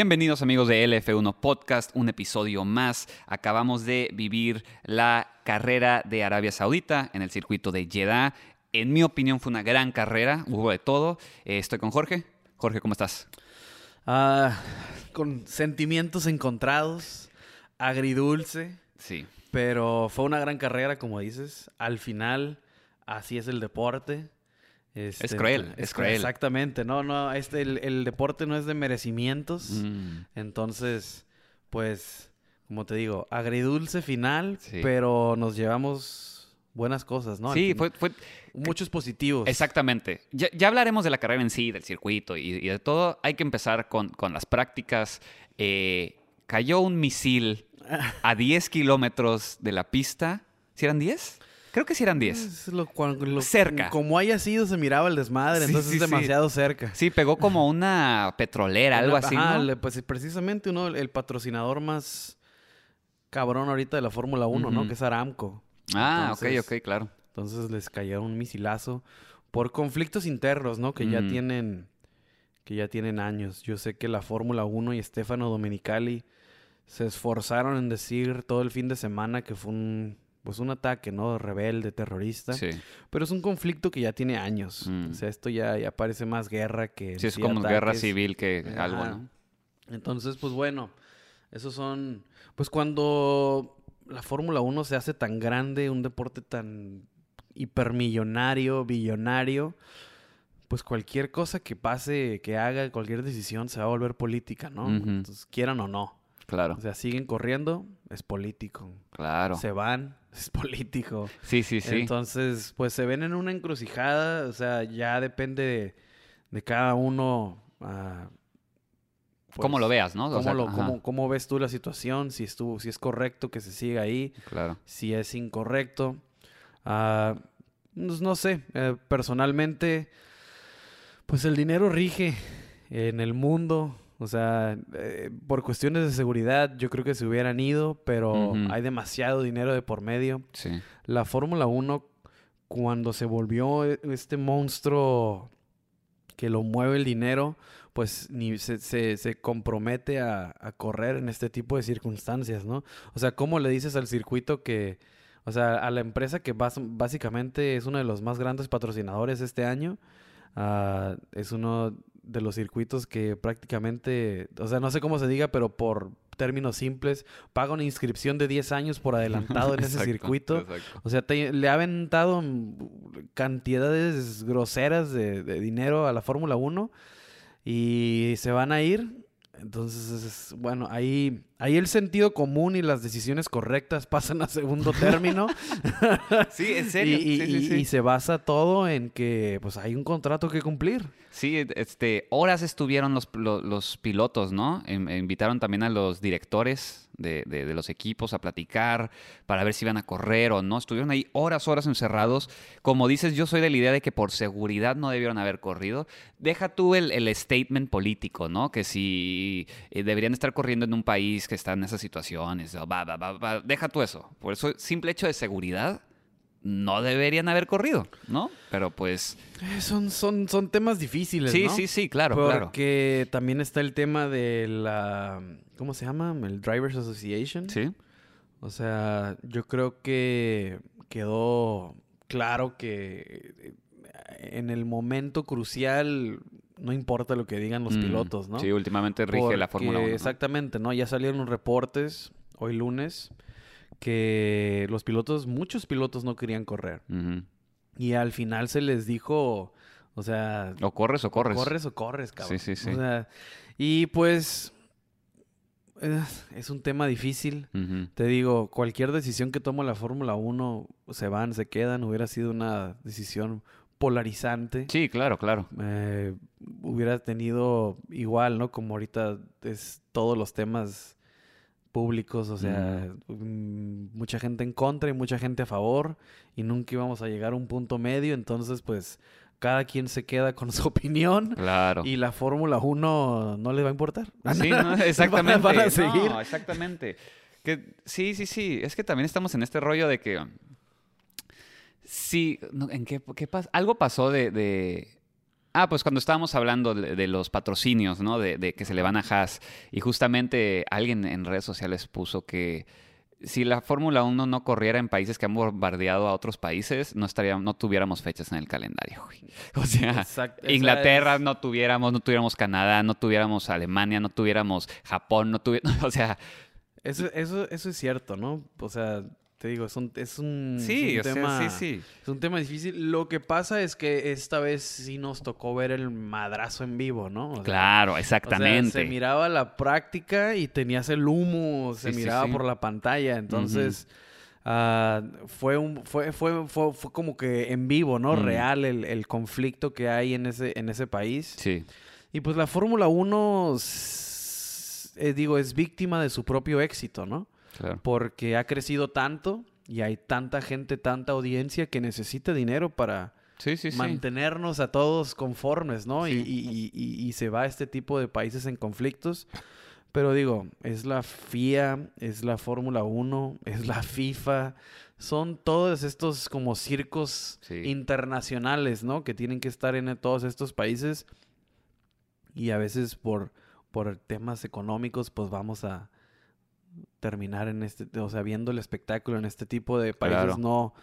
Bienvenidos amigos de LF1 Podcast, un episodio más. Acabamos de vivir la carrera de Arabia Saudita en el circuito de Jeddah. En mi opinión fue una gran carrera, hubo de todo. Eh, estoy con Jorge. Jorge, ¿cómo estás? Ah, con sentimientos encontrados, agridulce. Sí. Pero fue una gran carrera, como dices. Al final, así es el deporte. Este, es cruel, es, cruel. Exactamente, no, no, este, el, deporte no es de merecimientos. Mm. Entonces, pues, como te digo, agridulce final, pero nos llevamos buenas cosas, ¿no? Sí, fue, fue, Muchos positivos. Exactamente. Ya, hablaremos de la carrera en sí, del circuito y, de todo. Hay que empezar con, las prácticas. Eh, cayó un misil a 10 kilómetros de la pista. ¿Si eran 10? Creo que sí eran 10. cerca. Como haya sido, se miraba el desmadre, entonces es demasiado cerca. Sí, pegó como una petrolera, algo así. ¿no? pues precisamente uno, el patrocinador más cabrón ahorita de la Fórmula 1, ¿no? Que es Aramco. Ah, ok, ok, claro. Entonces les cayó un misilazo por conflictos internos, ¿no? Que ya tienen que ya tienen años. Yo sé que la Fórmula 1 y Stefano Domenicali se esforzaron en decir todo el fin de semana que fue un pues un ataque, ¿no? Rebelde, terrorista. Sí. Pero es un conflicto que ya tiene años. Mm. O sea, esto ya, ya parece más guerra que... Sí, es como guerra civil que algo, ¿no? Entonces, pues bueno, esos son... Pues cuando la Fórmula 1 se hace tan grande, un deporte tan hipermillonario, billonario, pues cualquier cosa que pase, que haga, cualquier decisión se va a volver política, ¿no? Entonces, quieran o no. Claro. O sea, siguen corriendo, es político. Claro. Se van, es político. Sí, sí, sí. Entonces, pues se ven en una encrucijada, o sea, ya depende de, cada uno. Uh, cómo lo veas, ¿no? cómo, ves tú la situación? Si es, si es correcto que se siga ahí. Claro. Si es incorrecto. Uh, no sé, eh, personalmente, pues el dinero rige en el mundo. O sea, eh, por cuestiones de seguridad yo creo que se hubieran ido, pero hay demasiado dinero de por medio. Sí. La Fórmula 1, cuando se volvió e, este monstruo que lo mueve el dinero, pues ni se, se, compromete a, correr en este tipo de circunstancias, ¿no? O sea, ¿cómo le dices al circuito que, o sea, a la empresa que básicamente es uno de los más grandes patrocinadores este año, ah, es uno de los circuitos que prácticamente, o sea, no sé cómo se diga, pero por términos simples, paga una inscripción de 10 años por adelantado en ese circuito. O sea, le ha aventado cantidades groseras de, de dinero a la Fórmula 1 y se van a ir entonces, bueno, ahí, ahí el sentido común y las decisiones correctas pasan a segundo término. sí, en serio. Y, se basa todo en que pues hay un contrato que cumplir. Sí, este, horas estuvieron los, los, pilotos, ¿no? invitaron también a los directores de, los equipos a platicar para ver si iban a correr o no. Estuvieron ahí horas, horas encerrados. Como dices, yo soy de la idea de que por seguridad no debieron haber corrido. Deja tú el, statement político, ¿no? Que si eh, deberían estar corriendo en un país que está en esas situaciones. Deja tú eso. Por eso, simple hecho de seguridad no deberían haber corrido, ¿no? Pero pues... Eh, son, son, son temas difíciles, sí, ¿no? Sí, sí, sí, claro, Porque también está el tema de la... ¿Cómo se llama? El Drivers Association. Sí. O sea, yo creo que quedó claro que eh, en el momento crucial no importa lo que digan los mm, pilotos, ¿no? Sí, últimamente rige la Fórmula 1. Exactamente, ¿no? Ya salieron los reportes hoy lunes que los pilotos, muchos pilotos no querían correr. Y al final se les dijo, o sea... O corres o corres. O corres o corres, cabrón. Sí, sí, sí. O sea, y pues... Es un tema difícil. Te digo, cualquier decisión que toma la Fórmula 1 se van, se quedan. Hubiera sido una decisión polarizante. Sí, claro, claro. Eh, hubiera tenido igual, ¿no? Como ahorita es todos los temas públicos, o sea, mm, mucha gente en contra y mucha gente a favor y nunca íbamos a llegar a un punto medio, entonces pues cada quien se queda con su opinión. Claro. Y la Fórmula 1 no le va a importar. Sí, exactamente. Van a seguir. exactamente. Que, sí, sí, sí. Es que también estamos en este rollo de que. Sí, ¿en qué, qué Algo pasó de, Ah, pues cuando estábamos hablando de, de los patrocinios, ¿no? De, de que se le van a Haas. Y justamente alguien en redes sociales puso que si la Fórmula 1 no corriera en países que han bombardeado a otros países, no estaría, no tuviéramos fechas en el calendario. güey. O sea, Exacto, Inglaterra es- no tuviéramos, no tuviéramos Canadá, no tuviéramos Alemania, no tuviéramos Japón, no tuviéramos, o sea, Eso, eso, eso es cierto, ¿no? O sea, te digo, es un, es un, es sí, un o sea, tema, sí, sí. Es un tema difícil. Lo que pasa es que esta vez sí nos tocó ver el madrazo en vivo, ¿no? O sea, Claro, o sea, exactamente. se miraba la práctica y tenías el humo, se Sí, miraba por la pantalla. Entonces, ah, fue, un, fue, fue, fue, fue como que en vivo, ¿no? Mm. Real el, el conflicto que hay en ese, en ese país. Sí, Y pues la Fórmula 1, s- eh, digo, es víctima de su propio éxito, ¿no? Claro. Porque ha crecido tanto y hay tanta gente, tanta audiencia que necesita dinero para Sí, sí, sí. mantenernos a todos conformes, ¿no? Y, Sí. y- y- y se va a este tipo de países en conflictos. Pero digo, es la FIA, es la Fórmula 1, es la FIFA. Son todos estos como circos Sí. internacionales, ¿no? Que tienen que estar en todos estos países. Y a veces por, por temas económicos, pues vamos a terminar en este, o sea, viendo el espectáculo en este tipo de países Claro. no,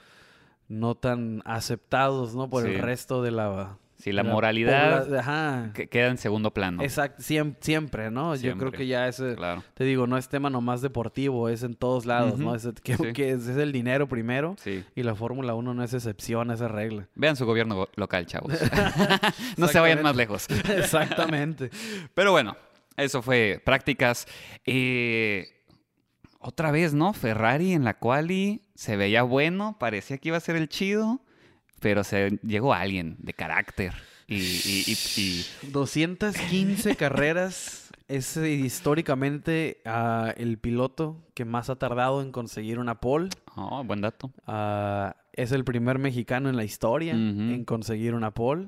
no tan aceptados, ¿no? Por Sí. el resto de la... Sí, la moralidad Ajá. que- queda en segundo plano. Exacto, siempre, siempre, ¿no? Yo creo que ya ese, Claro. te digo, no es tema nomás deportivo, es en todos lados, ¿no? Es, que, sí. que es, es el dinero primero Sí. y la Fórmula 1 no es excepción a esa regla. Vean su gobierno go- local, chavos. no se vayan más lejos. Exactamente. Pero bueno, eso fue prácticas. Eh, otra vez, ¿no? Ferrari en la quali se veía bueno, parecía que iba a ser el chido, pero se llegó alguien de carácter. Y, y- y- y- 215 carreras es eh, históricamente ah, el piloto que más ha tardado en conseguir una pole. oh, buen dato. Ah, es el primer mexicano en la historia en conseguir una pole.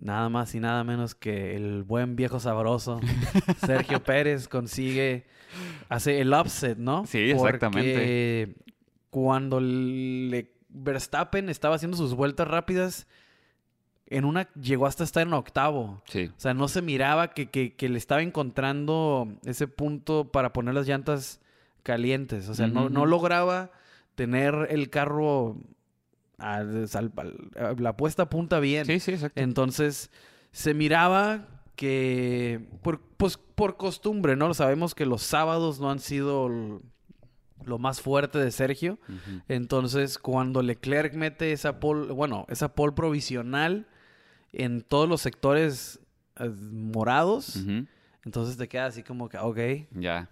Nada más y nada menos que el buen viejo sabroso Sergio Pérez consigue, hace el upset, ¿no? Sí, exactamente. Porque cuando le, Verstappen estaba haciendo sus vueltas rápidas, en una llegó hasta estar en octavo. Sí. O sea, no se miraba que, que- que le estaba encontrando ese punto para poner las llantas calientes. O sea, no, no lograba tener el carro a, a la puesta punta bien. Sí, sí, exacto. Entonces, se miraba que, por, pues, por costumbre, ¿no? Sabemos que los sábados no han sido lo más fuerte de Sergio. Entonces, cuando Leclerc mete esa pole, bueno, esa pole provisional en todos los sectores eh, morados, Ujú. Entonces te queda así como que, ok, Ya.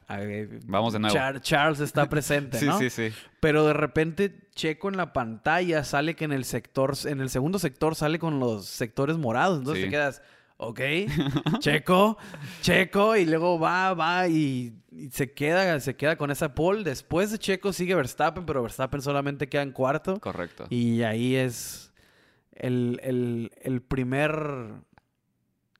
Vamos de nuevo. Char- Charles está presente, Sí, ¿no? sí, sí. Pero de repente Checo en la pantalla sale que en el sector, en el segundo sector sale con los sectores morados. Entonces Sí. te quedas, ok, Checo, Checo, y luego va, va y, y se queda, se queda con esa pole. Después de Checo sigue Verstappen, pero Verstappen solamente queda en cuarto. Correcto. Y ahí es el, el- el primer,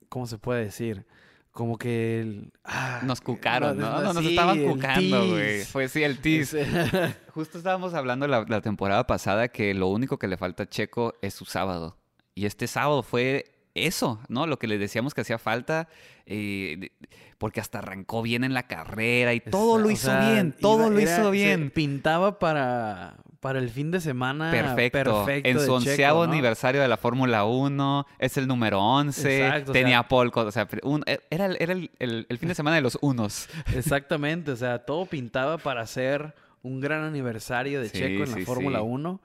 ¿cómo se puede decir? Como que el... ah, Nos cucaron, ¿no? No, nos sí, estaban cucando, güey. Fue sí, el tease. Ese- Justo estábamos hablando la, la temporada pasada que lo único que le falta a Checo es su sábado. Y este sábado fue eso, ¿no? Lo que le decíamos que hacía falta, eh, porque hasta arrancó bien en la carrera y todo lo O hizo sea, bien, todo iba- lo era- hizo se bien. pintaba para, para el fin de semana Perfecto. perfecto en su Checo, onceavo ¿no? aniversario de la Fórmula 1, es el número 11, Exacto, o tenía sea- pole, o sea, un- era, el- era el, el- el fin de semana de los unos. Exactamente, o sea, todo pintaba para hacer un gran aniversario de Sí, Checo en sí, la Fórmula sí. 1.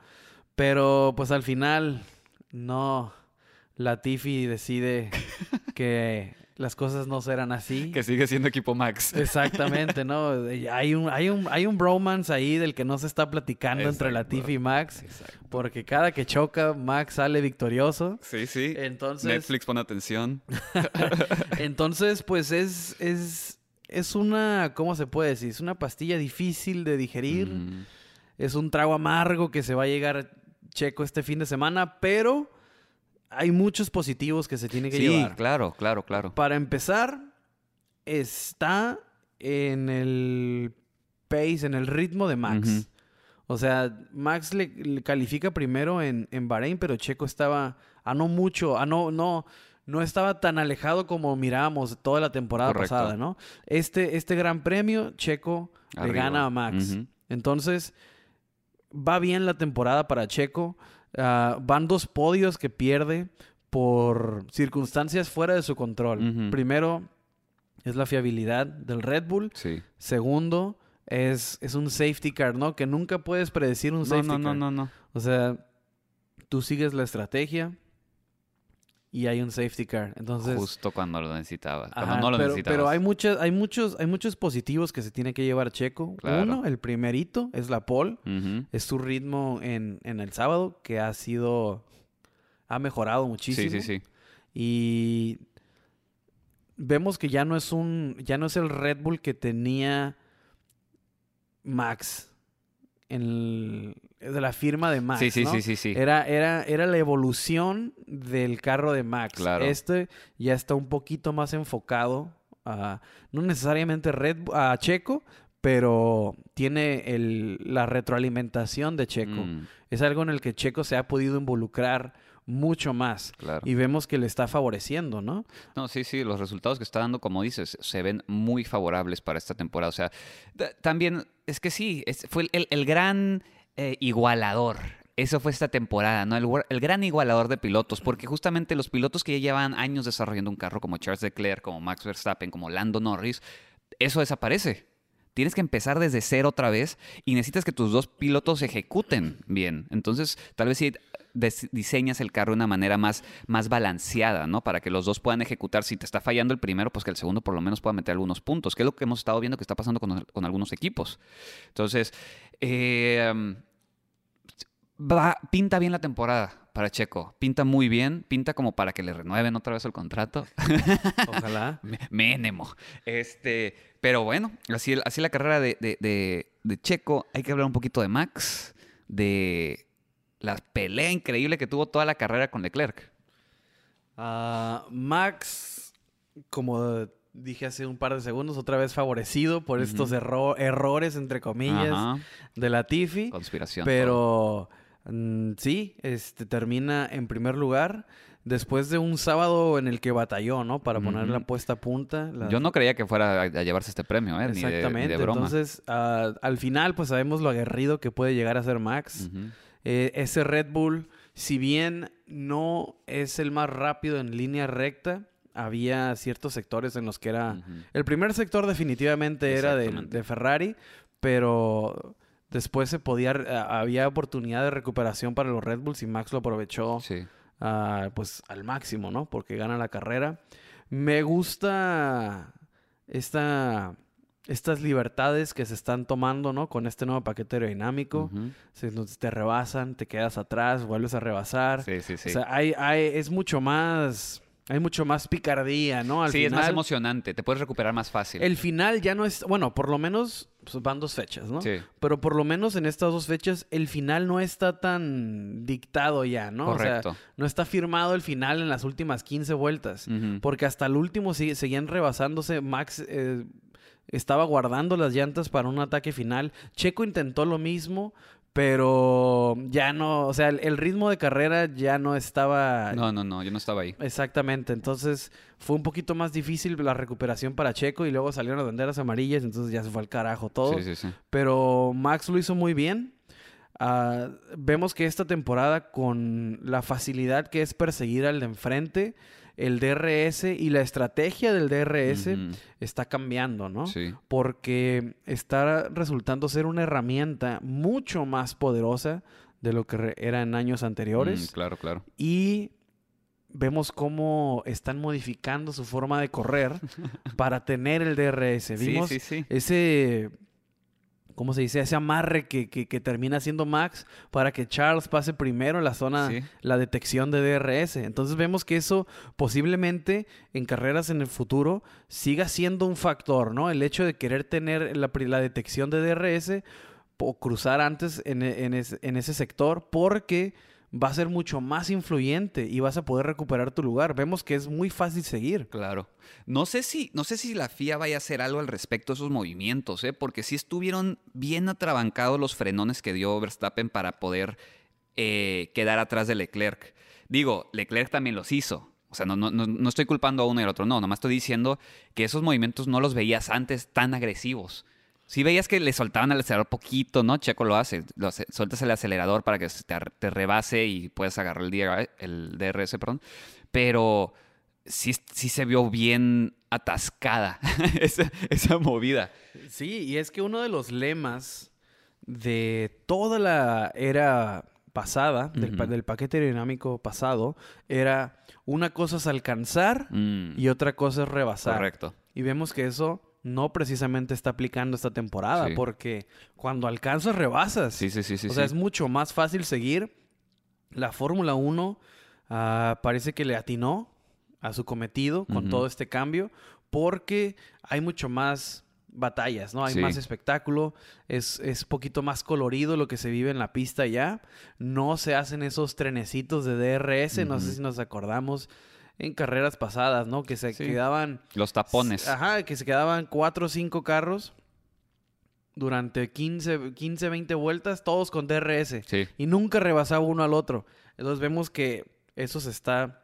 Pero pues al final, no. Latifi decide que las cosas no serán así. Que sigue siendo equipo Max. Exactamente, ¿no? Hay un, hay un, hay un bromance ahí del que no se está platicando entre Exacto. Latifi y Max. Exacto. Porque cada que choca, Max sale victorioso. Sí, sí. Entonces, Netflix pone atención. entonces pues es, es, es una, ¿cómo se puede decir? Es una pastilla difícil de digerir. Mm. Es un trago amargo que se va a llegar Checo este fin de semana, pero hay muchos positivos que se tiene que Sí, llevar. claro, claro, claro. Para empezar, está en el pace, en el ritmo de Max. O sea, Max le, le califica primero en, en Bahrein, pero Checo estaba a no mucho, a no, no, no estaba tan alejado como mirábamos toda la temporada Correcto. pasada, ¿no? Este, este gran premio, Checo le gana a Max. Entonces, va bien la temporada para Checo. Ah, van dos podios que pierde por circunstancias fuera de su control. Primero es la fiabilidad del Red Bull. Sí. Segundo es, es un safety car, ¿no? Que nunca puedes predecir un No, safety no, no, car. no, no. O sea, tú sigues la estrategia y hay un safety car. Entonces, Justo cuando lo necesitaba. Cuando Ajá, no lo pero, necesitabas. pero hay muchas, hay muchos, hay muchos positivos que se tiene que llevar Checo. Claro. Uno, el primerito, es la pole. Es su ritmo en, en el sábado, que ha sido. ha mejorado muchísimo. Sí, sí, sí. Y vemos que ya no es un. ya no es el Red Bull que tenía Max. En el- de la firma de Max. sí, sí, ¿no? sí, sí, sí. Era, era, era la evolución del carro de Max. Claro. Este ya está un poquito más enfocado a, no necesariamente Red, a Checo, pero tiene el, la retroalimentación de Checo. Mm, Es algo en el que Checo se ha podido involucrar mucho más. claro. Y vemos que le está favoreciendo, ¿no? No, sí, sí, los resultados que está dando, como dices, se ven muy favorables para esta temporada. O sea, ta- también es que sí, es- fue el, el gran eh, igualador. Eso fue esta temporada, ¿no? El, gran igualador de pilotos, porque justamente los pilotos que ya llevan años desarrollando un carro, como Charles Leclerc, como Max Verstappen, como Lando Norris, eso desaparece. Tienes que empezar desde cero otra vez y necesitas que tus dos pilotos ejecuten bien. Entonces, tal vez si diseñas el carro de una manera más, más balanceada, ¿no? Para que los dos puedan ejecutar. Si te está fallando el primero, pues que el segundo por lo menos pueda meter algunos puntos, que es lo que hemos estado viendo que está pasando con, con algunos equipos. Entonces, eh, va- pinta bien la temporada para Checo. Pinta muy bien. Pinta como para que le renueven otra vez el contrato. Ojalá. Me- Menemo. Este, pero bueno, así, así la carrera de, de- de- de Checo. Hay que hablar un poquito de Max, de la pelea increíble que tuvo toda la carrera con Leclerc. Ah, Max, como dije hace un par de segundos, otra vez favorecido por estos erro- errores, entre comillas, Ajá. de la Tiffy. Conspiración. Pero mm, sí, este termina en primer lugar después de un sábado en el que batalló, ¿no? Para poner la puesta a punta. la- Yo no creía que fuera a, llevarse este premio, ¿eh? Ni de- Ni de, Exactamente. broma. Entonces, ah, al final, pues sabemos lo aguerrido que puede llegar a ser Max. Eh, ese Red Bull, si bien no es el más rápido en línea recta, había ciertos sectores en los que era... El primer sector definitivamente era de, Ferrari, pero después se podía, había oportunidad de recuperación para los Red Bulls y Max lo aprovechó Sí. ah, pues al máximo, ¿no? Porque gana la carrera. Me gusta esta, estas libertades que se están tomando, ¿no? Con este nuevo paquete aerodinámico. No- te rebasan, te quedas atrás, vuelves a rebasar. Sí, sí, sí. O sea, hay, hay, es mucho más, hay mucho más picardía, ¿no? Al sí, es más emocionante. Te puedes recuperar más fácil. El final ya no es, bueno, por lo menos pues, van dos fechas, ¿no? Sí. Pero por lo menos en estas dos fechas el final no está tan dictado ya, ¿no? O sea, Correcto. no está firmado el final en las últimas 15 vueltas. Porque hasta el último sigue- seguían rebasándose. Max eh, estaba guardando las llantas para un ataque final. Checo intentó lo mismo, pero ya no, o sea, el, el ritmo de carrera ya no estaba... No, no, no. Yo no estaba ahí. Exactamente, entonces fue un poquito más difícil la recuperación para Checo y luego salieron las banderas amarillas, entonces ya se fue al carajo todo. Sí, sí, sí. Pero Max lo hizo muy bien. Ah, vemos que esta temporada, con la facilidad que es perseguir al de enfrente, el DRS y la estrategia del DRS está cambiando, ¿no? Sí. Porque está resultando ser una herramienta mucho más poderosa de lo que era en años anteriores. Mm, claro, claro. Y vemos cómo están modificando su forma de correr para tener el DRS. Sí, Vimos sí, sí. ese, ¿cómo se dice? Ese amarre que, que- que termina haciendo Max para que Charles pase primero en la zona, Sí. la detección de DRS. Entonces vemos que eso posiblemente en carreras en el futuro siga siendo un factor, ¿no? El hecho de querer tener la, la detección de DRS o cruzar antes en, en es- en ese sector porque va a ser mucho más influyente y vas a poder recuperar tu lugar. Vemos que es muy fácil seguir. Claro. No sé si, no sé si la FIA vaya a hacer algo al respecto de esos movimientos, ¿eh? porque sí estuvieron bien atrabancados los frenones que dio Verstappen para poder eh, quedar atrás de Leclerc. Digo, Leclerc también los hizo. O sea, no, no, no estoy culpando a uno y al otro, no, nomás estoy diciendo que esos movimientos no los veías antes tan agresivos. Sí veías que le soltaban el acelerador poquito, ¿no? Checo lo hace. Lo hace- sueltas el acelerador para que te, te rebase y puedas agarrar el, DR el DRS, perdón. Pero sí, sí se vio bien atascada esa, esa movida. Sí, y es que uno de los lemas de toda la era pasada, del, pa- Ujú. del paquete aerodinámico pasado, era una cosa es alcanzar Mm, y otra cosa es rebasar. correcto. Y vemos que eso no precisamente está aplicando esta temporada, Sí. porque cuando alcanzas, rebasas. Sí, sí, sí, sí. o sea, sí. es mucho más fácil seguir. La Fórmula 1 ah, parece que le atinó a su cometido con todo este cambio, porque hay mucho más batallas, ¿no? Hay Sí. más espectáculo, es, es poquito más colorido lo que se vive en la pista ya. No se hacen esos trenecitos de DRS, no sé si nos acordamos en carreras pasadas, ¿no? Que se Sí. quedaban Los tapones. Ajá, que se quedaban cuatro o cinco carros durante 15, 15, 20 vueltas, todos con DRS. Sí. Y nunca rebasaba uno al otro. Entonces vemos que eso se está,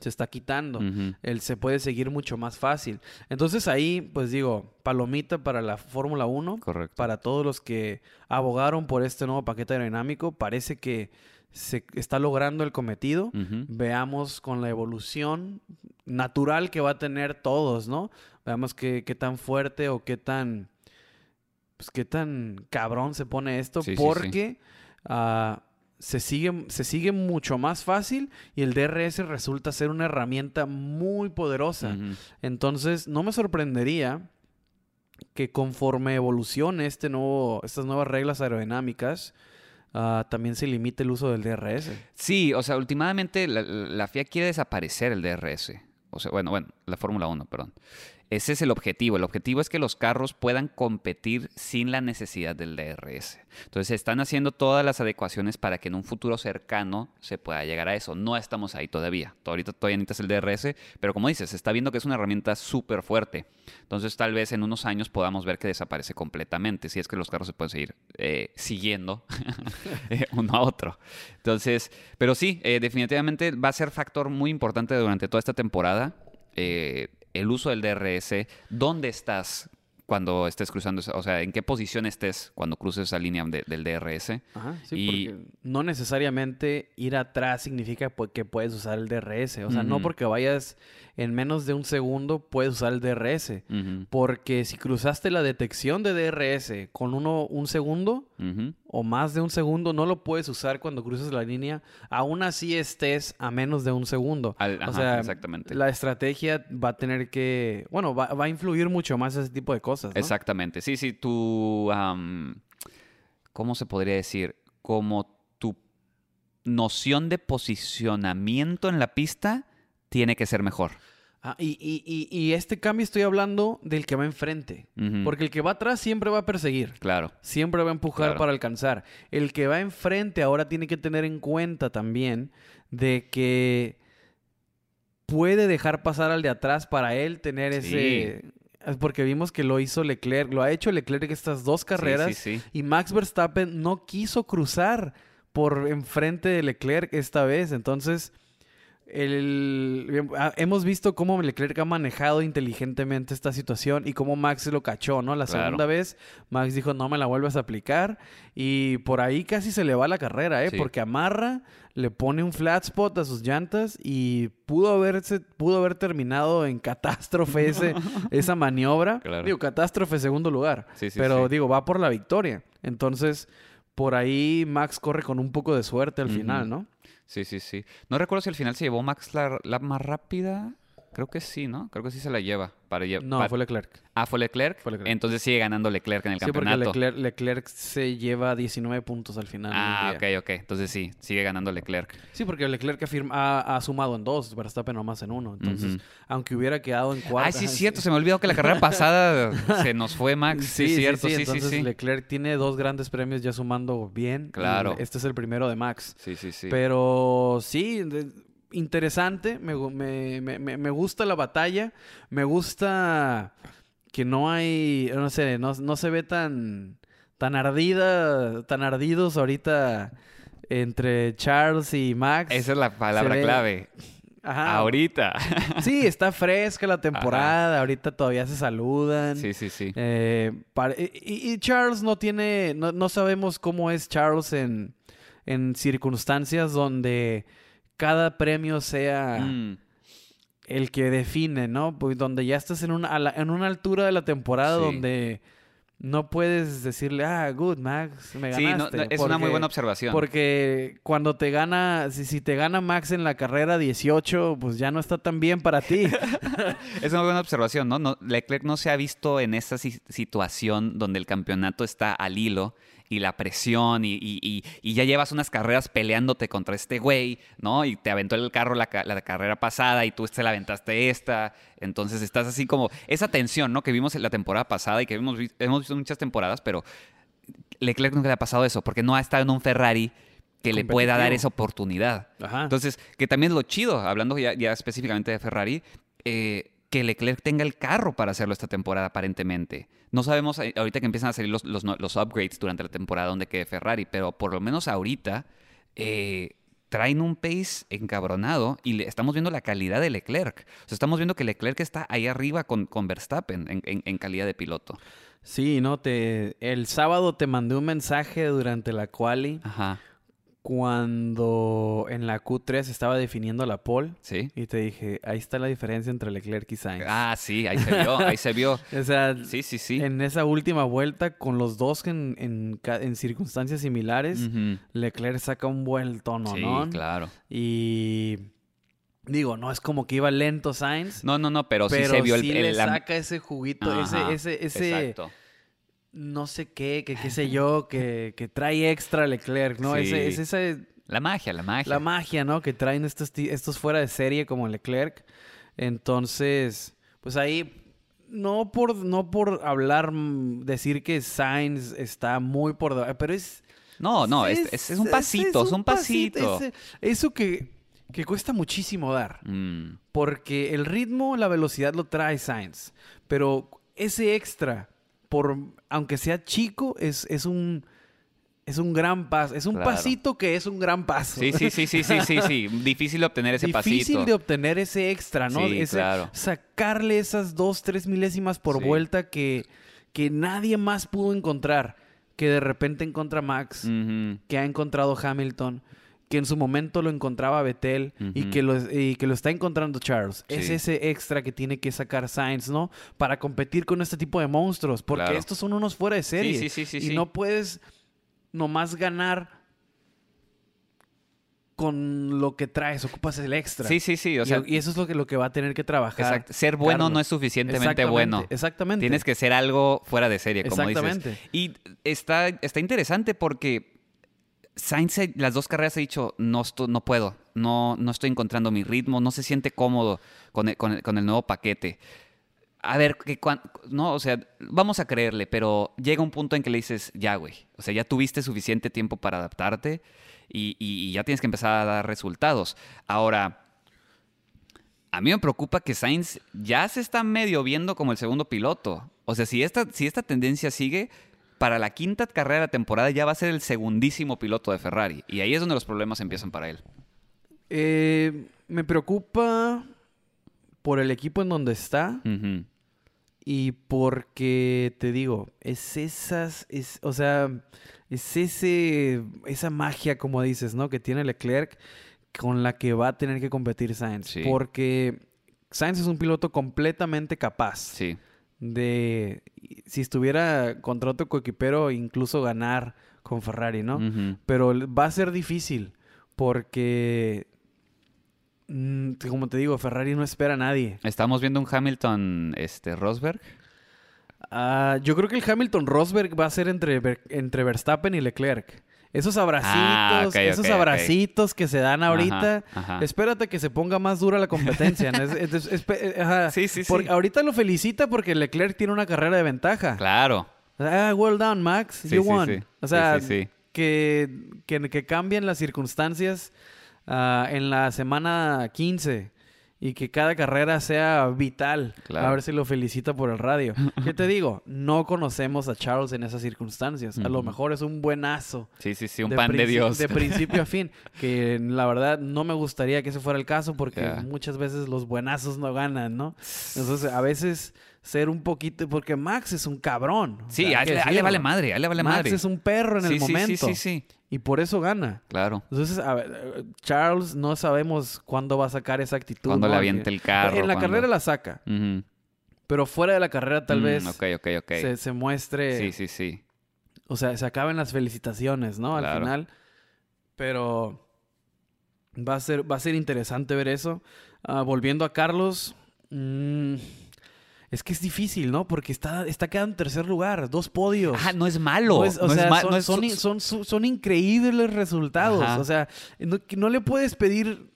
se está quitando. Él se puede seguir mucho más fácil. Entonces ahí, pues digo, palomita para la Fórmula 1 Correcto. para todos los que abogaron por este nuevo paquete aerodinámico. Parece que se está logrando el cometido. Veamos con la evolución natural que va a tener todos, ¿no? Veamos qué, qué tan fuerte o qué tan. Pues qué tan cabrón se pone esto. Sí, sí, sí. porque ah, se, sigue, se sigue mucho más fácil y el DRS resulta ser una herramienta muy poderosa. Entonces, no me sorprendería que conforme evolucione este nuevo, estas nuevas reglas aerodinámicas, ah, también se limite el uso del DRS. Sí, o sea, últimamente la, la FIA quiere desaparecer el DRS. O sea, bueno, bueno, la Fórmula 1, perdón. Ese es el objetivo. El objetivo es que los carros puedan competir sin la necesidad del DRS. Entonces, se están haciendo todas las adecuaciones para que en un futuro cercano se pueda llegar a eso. No estamos ahí todavía. Ahorita todavía necesitas el DRS, pero como dices, se está viendo que es una herramienta súper fuerte. Entonces, tal vez en unos años podamos ver que desaparece completamente, si es que los carros se pueden seguir eh, siguiendo eh, uno a otro. Entonces, pero sí, eh, definitivamente va a ser factor muy importante durante toda esta temporada. El uso del DRS, dónde estás cuando estés cruzando, esa- o sea, en qué posición estés cuando cruces esa línea de- del DRS. Ajá, sí, Y- porque no necesariamente ir atrás significa pu- que puedes usar el DRS. O sea, no porque vayas en menos de un segundo puedes usar el DRS. Porque si cruzaste la detección de DRS con uno, un segundo o más de un segundo, no lo puedes usar cuando cruces la línea. Aún así estés a menos de un segundo. Al- o ajá, sea, exactamente. la estrategia va a tener que... Bueno, va, va a influir mucho más ese tipo de cosas, ¿no? Exactamente. Sí, sí, tu. am, ¿Cómo se podría decir? Como tu noción de posicionamiento en la pista tiene que ser mejor. Ah, y, y- y- y este cambio estoy hablando del que va enfrente. Porque el que va atrás siempre va a perseguir. Claro. Siempre va a empujar Claro. para alcanzar. El que va enfrente ahora tiene que tener en cuenta también de que puede dejar pasar al de atrás para él tener Sí. ese... es Porque vimos que lo hizo Leclerc, lo ha hecho Leclerc estas dos carreras sí, sí. y Max Verstappen no quiso cruzar por enfrente de Leclerc esta vez. Entonces, el, ah, hemos visto cómo Leclerc ha manejado inteligentemente esta situación y cómo Max lo cachó, ¿no? La Claro. segunda vez, Max dijo, no me la vuelvas a aplicar. Y por ahí casi se le va la carrera, ¿eh? Sí. Porque amarra, le pone un flat spot a sus llantas y pudo, haberse, pudo haber terminado en catástrofe ese, esa maniobra. Claro. Digo, catástrofe segundo lugar. Sí, sí, pero digo, va por la victoria. Entonces, por ahí Max corre con un poco de suerte al final, ¿no? Sí, sí, sí. No recuerdo si al final se llevó Max la, la más rápida. Creo que sí, ¿no? Creo que sí se la lleva. Para lle- No, fue Leclerc. Ah, fue Leclerc. Fue Leclerc. Entonces sigue ganando Leclerc en el Sí, porque campeonato. Leclerc, Leclerc se lleva 19 puntos al final. Ah, del ok, día. ok. Entonces sí, sigue ganando Leclerc. Sí, porque Leclerc afirma- ha, ha sumado en dos, Verstappen nomás en uno. Entonces, aunque hubiera quedado en cuatro. Ay, sí, es cierto. Se me olvidó que la carrera pasada se nos fue Max. Sí, es cierto. Sí, sí, Entonces, sí. Leclerc tiene dos grandes premios ya sumando bien. Claro. Este es el primero de Max. Sí, sí, sí. Pero sí, de- interesante. Me, me- me- me- gusta la batalla. Me gusta que no hay, no sé, no, no se ve tan, tan ardida, tan ardidos ahorita entre Charles y Max. Esa es la palabra ve- clave. Ajá. Ahorita. Sí, está fresca la temporada. Ahorita todavía se saludan. sí, sí, sí. Eh, y, y Charles no tiene, no, no sabemos cómo es Charles en, en circunstancias donde cada premio sea Mm, el que define, ¿no? Pues donde ya estás en una, la- en una altura de la temporada Sí. donde no puedes decirle, ah, good, Max, me Sí, no, ganaste. no, es una muy porque- buena observación. Porque cuando te gana, si, si te gana Max en la carrera 18, pues ya no está tan bien para ti. Es una buena observación, ¿no? No- Leclerc no se ha visto en esa si- situación donde el campeonato está al hilo y la presión y, y- y- y ya llevas unas carreras peleándote contra este güey, ¿no? Y te aventó el carro la, ca- la carrera pasada y tú te la aventaste esta. Entonces estás así como esa tensión, ¿no? Que vimos en la temporada pasada y que hemos, hemos visto muchas temporadas, pero Leclerc nunca le ha pasado eso porque no ha estado en un Ferrari que le pueda dar esa oportunidad. Ajá. Entonces, que también es lo chido, hablando ya, ya específicamente de Ferrari, eh, que Leclerc tenga el carro para hacerlo esta temporada, aparentemente. No sabemos eh, ahorita que empiezan a salir los, los, upgrades durante la temporada donde quede Ferrari, pero por lo menos ahorita eh, traen un pace encabronado y le, estamos viendo la calidad de Leclerc. O sea, estamos viendo que Leclerc está ahí arriba con, con Verstappen en, en- en calidad de piloto. Sí, no, te, el sábado te mandé un mensaje durante la quali Ajá. Cuando en la Q3 estaba definiendo la pole ¿Sí? y te dije, ahí está la diferencia entre Leclerc y Sainz. Ah, sí, ahí se vio, ahí se vio. O sea, Sí, sí, sí. en esa última vuelta con los dos en, en, circunstancias similares. Leclerc saca un vuelto, ¿no? Sí, claro. Y digo, no es como que iba lento Sainz, No, no, no, pero, pero sí se vio el, sí el- le saca ese juguito, Ajá, ese, ese, ese Exacto. No sé qué, que qué sé yo, que, que trae extra Leclerc, ¿no? Sí. Ese, es ese, La magia, la magia. la magia, ¿no? Que traen estos, estos fuera de serie como Leclerc. Entonces, pues ahí, no por, no por hablar, mm, decir que Sainz está muy por... Pero es... no, no, es, es- es un pasito, es, un pasito. ese- eso que, que cuesta muchísimo dar. Mm, Porque el ritmo, la velocidad lo trae Sainz. Pero ese extra, por aunque sea chico, es, es un es un gran paso. Es un Claro. pasito que es un gran paso. Sí, sí, sí, sí, sí, sí, sí. Difícil obtener ese Difícil pasito. de obtener ese extra, ¿no? Sí, Ese- claro. Sacarle esas dos, tres milésimas por Sí. vuelta que, que nadie más pudo encontrar. Que de repente encuentra Max, que ha encontrado Hamilton, que en su momento lo encontraba Vettel y, que lo, y que lo está encontrando Charles. Es ese extra que tiene que sacar Sainz, ¿no? Para competir con este tipo de monstruos, porque Claro. estos son unos fuera de serie. sí, sí, sí, y no puedes nomás ganar con lo que traes, ocupas el extra. Sí, sí, sí. O Y- sea, y, eso es lo que, lo que va a tener que trabajar. ser bueno Carlos. no es suficientemente Exactamente, bueno. Exactamente. Tienes que ser algo fuera de serie, como dices. Exactamente. Y está, está interesante porque Sainz eh, las dos carreras ha dicho, no, esto- no puedo, no, no estoy encontrando mi ritmo, no se siente cómodo con el, con el- nuevo paquete. A ver, que no, o sea, vamos a creerle, pero llega un punto en que le dices, ya, güey, o sea, ya tuviste suficiente tiempo para adaptarte y, y- y ya tienes que empezar a dar resultados. Ahora, a mí me preocupa que Sainz ya se está medio viendo como el segundo piloto. O sea, si esta, si esta tendencia sigue, para la quinta carrera de la temporada ya va a ser el segundísimo piloto de Ferrari. Y ahí es donde los problemas empiezan para él. Eh, me preocupa por el equipo en donde está. Y porque te digo, es esas, es, o sea, es ese, esa magia, como dices, ¿no? Que tiene Leclerc con la que va a tener que competir Sainz. Sí. Porque Sainz es un piloto completamente capaz Sí, de, si estuviera contra otro coequipero, incluso ganar con Ferrari, ¿no? Pero va a ser difícil porque, mm, como te digo, Ferrari no espera a nadie. Estamos viendo un Hamilton este, Rosberg. Ah, yo creo que el Hamilton Rosberg va a ser entre, entre Verstappen y Leclerc. Esos abracitos, Ah, ok, esos ok, ok. abracitos que se dan ahorita. Ajá, ajá. Espérate que se ponga más dura la competencia. ¿no? Es- es- es- espe- eh, ajá. Sí, sí, sí. Porque ahorita lo felicita porque Leclerc tiene una carrera de ventaja. Claro. Ah, well done, Max. Sí, you sí, won. sí. O sea. Que, que, que cambien las circunstancias ah, en la semana 15 y que cada carrera sea vital. Claro. A ver si lo felicita por el radio. ¿Qué te digo? No conocemos a Charles en esas circunstancias. A lo mejor es un buenazo. Sí, sí, sí, un pan de Dios. De principio a fin. Que la verdad no me gustaría que ese fuera el caso porque muchas veces los buenazos no ganan, ¿no? Entonces, a veces ser un poquito. Porque Max es un cabrón. o Sí, sea, a él, que a él le vale madre, a él le vale Max madre. es un perro en sí, el sí, momento. Sí, sí, sí, Y por eso gana. claro. Entonces, a ver, Charles no sabemos cuándo va a sacar esa actitud. Cuando le ¿no? aviente el carro. En la cuando- carrera la saca, pero fuera de la carrera tal Mm, vez Ok, ok, ok. se, se muestre, Sí, sí, sí. o sea, se acaben las felicitaciones, ¿no? Al final. Pero va a ser, va a ser interesante ver eso. Ah, volviendo a Carlos, mm, es que es difícil, ¿no? Porque está, está quedando en tercer lugar, dos podios. Ah, no es malo. No es- o no sea, es son, no es- son, son, son- son increíbles resultados. Ajá. O sea, no, le puedes pedir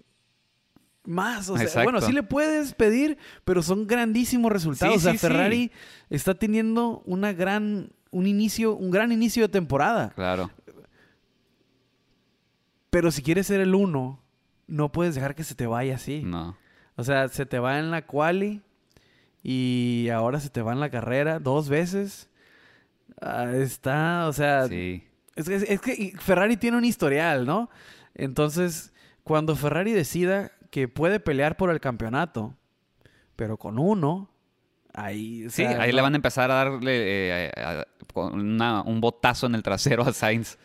más. O sea, Exacto. bueno, sí le puedes pedir, pero son grandísimos resultados. Sí, o sea, sí, sí. Ferrari está teniendo una gran, un inicio, un gran inicio de temporada. Claro. Pero si quieres ser el uno, no puedes dejar que se te vaya así. No. O sea, se te va en la quali y ahora se te va en la carrera dos veces. Ah, está, o sea, Sí. Es que, es que Ferrari tiene un historial, ¿no? Entonces, cuando Ferrari decida que puede pelear por el campeonato, pero con uno, ahí... o Sí, ahí no- le van a empezar a darle eh, a- con una- un botazo en el trasero a Sainz.